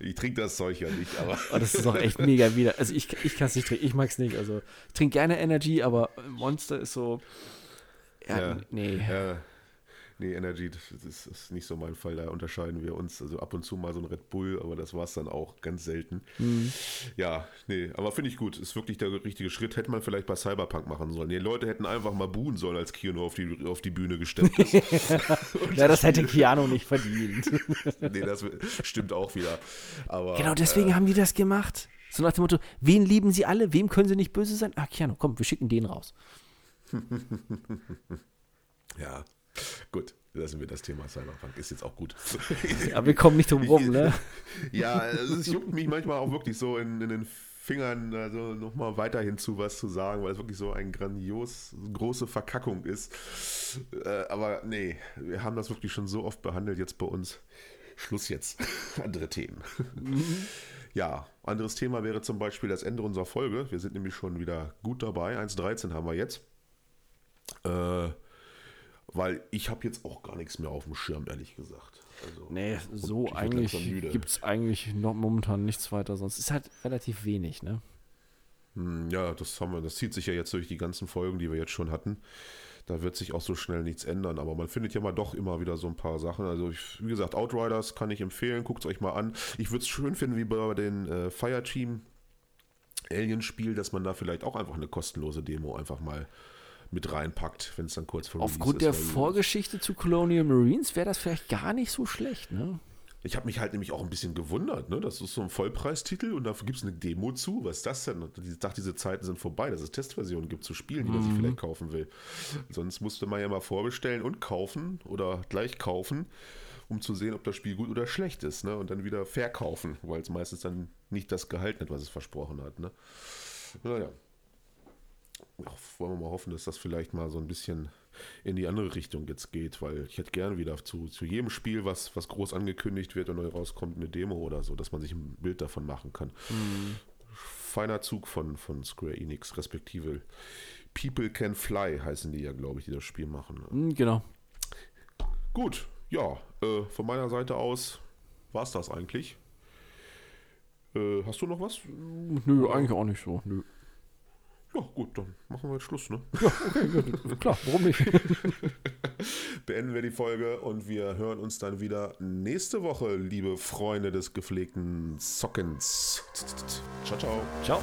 S1: Ich trinke das Zeug ja nicht, aber.
S2: Oh, das ist doch echt mega wieder. Also ich, ich kann es nicht trinken, ich mag es nicht. Also ich trinke gerne Energy, aber Monster ist so. Ja,
S1: Ja.
S2: nee.
S1: Ja, nee, Energy, das ist, nicht so mein Fall. Da unterscheiden wir uns. Also ab und zu mal so ein Red Bull, aber das war es dann auch ganz selten.
S2: Mhm.
S1: Ja, nee, aber finde ich gut. Ist wirklich der richtige Schritt. Hätte man vielleicht bei Cyberpunk machen sollen. Die Leute hätten einfach mal buhen sollen, als Keanu auf die, auf die Bühne gesteppt ist.
S2: Ja, das hätte Keanu nicht verdient.
S1: nee, das stimmt auch wieder. Aber,
S2: genau deswegen haben die das gemacht. So nach dem Motto, wen lieben sie alle, wem können sie nicht böse sein? Ah, Keanu, komm, wir schicken den raus.
S1: Äh, ja, gut. Lassen wir das Thema Cyberpunk. Ist jetzt auch gut.
S2: Aber wir kommen nicht drum rum, ne?
S1: ja, es juckt mich manchmal auch wirklich so in, in den Fingern, also nochmal weiterhin zu was zu sagen, weil es wirklich so eine grandios große Verkackung ist. Äh, aber nee, wir haben das wirklich schon so oft behandelt jetzt bei uns. Schluss jetzt. Andere Themen. Mhm. Ja, anderes Thema wäre zum Beispiel das Ende unserer Folge. Wir sind nämlich schon wieder gut dabei. 1.13 haben wir jetzt. Äh, weil ich habe jetzt auch gar nichts mehr auf dem Schirm, ehrlich gesagt.
S2: Also, nee, so eigentlich gibt es eigentlich noch momentan nichts weiter, sonst ist halt relativ wenig, ne?
S1: Hm, ja, das haben wir, das zieht sich ja jetzt durch die ganzen Folgen, die wir jetzt schon hatten. Da wird sich auch so schnell nichts ändern, aber man findet ja mal doch immer wieder so ein paar Sachen. Also, ich, wie gesagt, Outriders kann ich empfehlen, guckt es euch mal an. Ich würde es schön finden, wie bei den äh, Fireteam Alien-Spiel, dass man da vielleicht auch einfach eine kostenlose Demo einfach mal mit reinpackt, wenn es dann kurz
S2: vor Aufgrund ist, der Vorgeschichte zu Colonial Marines wäre das vielleicht gar nicht so schlecht, ne?
S1: Ich habe mich halt nämlich auch ein bisschen gewundert, ne? Das ist so ein Vollpreistitel und dafür gibt es eine Demo zu. Was ist das denn? Ich dachte, diese Zeiten sind vorbei, dass es Testversionen gibt zu Spielen, die man sich mhm. vielleicht kaufen will. Sonst musste man ja mal vorbestellen und kaufen oder gleich kaufen, um zu sehen, ob das Spiel gut oder schlecht ist, ne? Und dann wieder verkaufen, weil es meistens dann nicht das gehalten hat, was es versprochen hat, ne? Naja, wollen wir mal hoffen, dass das vielleicht mal so ein bisschen in die andere Richtung jetzt geht, weil ich hätte gern wieder zu, zu jedem Spiel, was, was groß angekündigt wird und neu rauskommt, eine Demo oder so, dass man sich ein Bild davon machen kann. Mhm. Feiner Zug von, von Square Enix, respektive People Can Fly heißen die ja, glaube ich, die das Spiel machen.
S2: Mhm, genau.
S1: Gut, ja, äh, von meiner Seite aus war es das eigentlich. Äh, hast du noch was?
S2: Nö, eigentlich auch nicht so. Nö.
S1: Ja, gut, dann machen wir jetzt Schluss, ne?
S2: Ja, okay, gut. klar, warum nicht?
S1: Beenden wir die Folge und wir hören uns dann wieder nächste Woche, liebe Freunde des gepflegten Sockens. Ciao, ciao.
S2: Ciao.
S1: Ciao.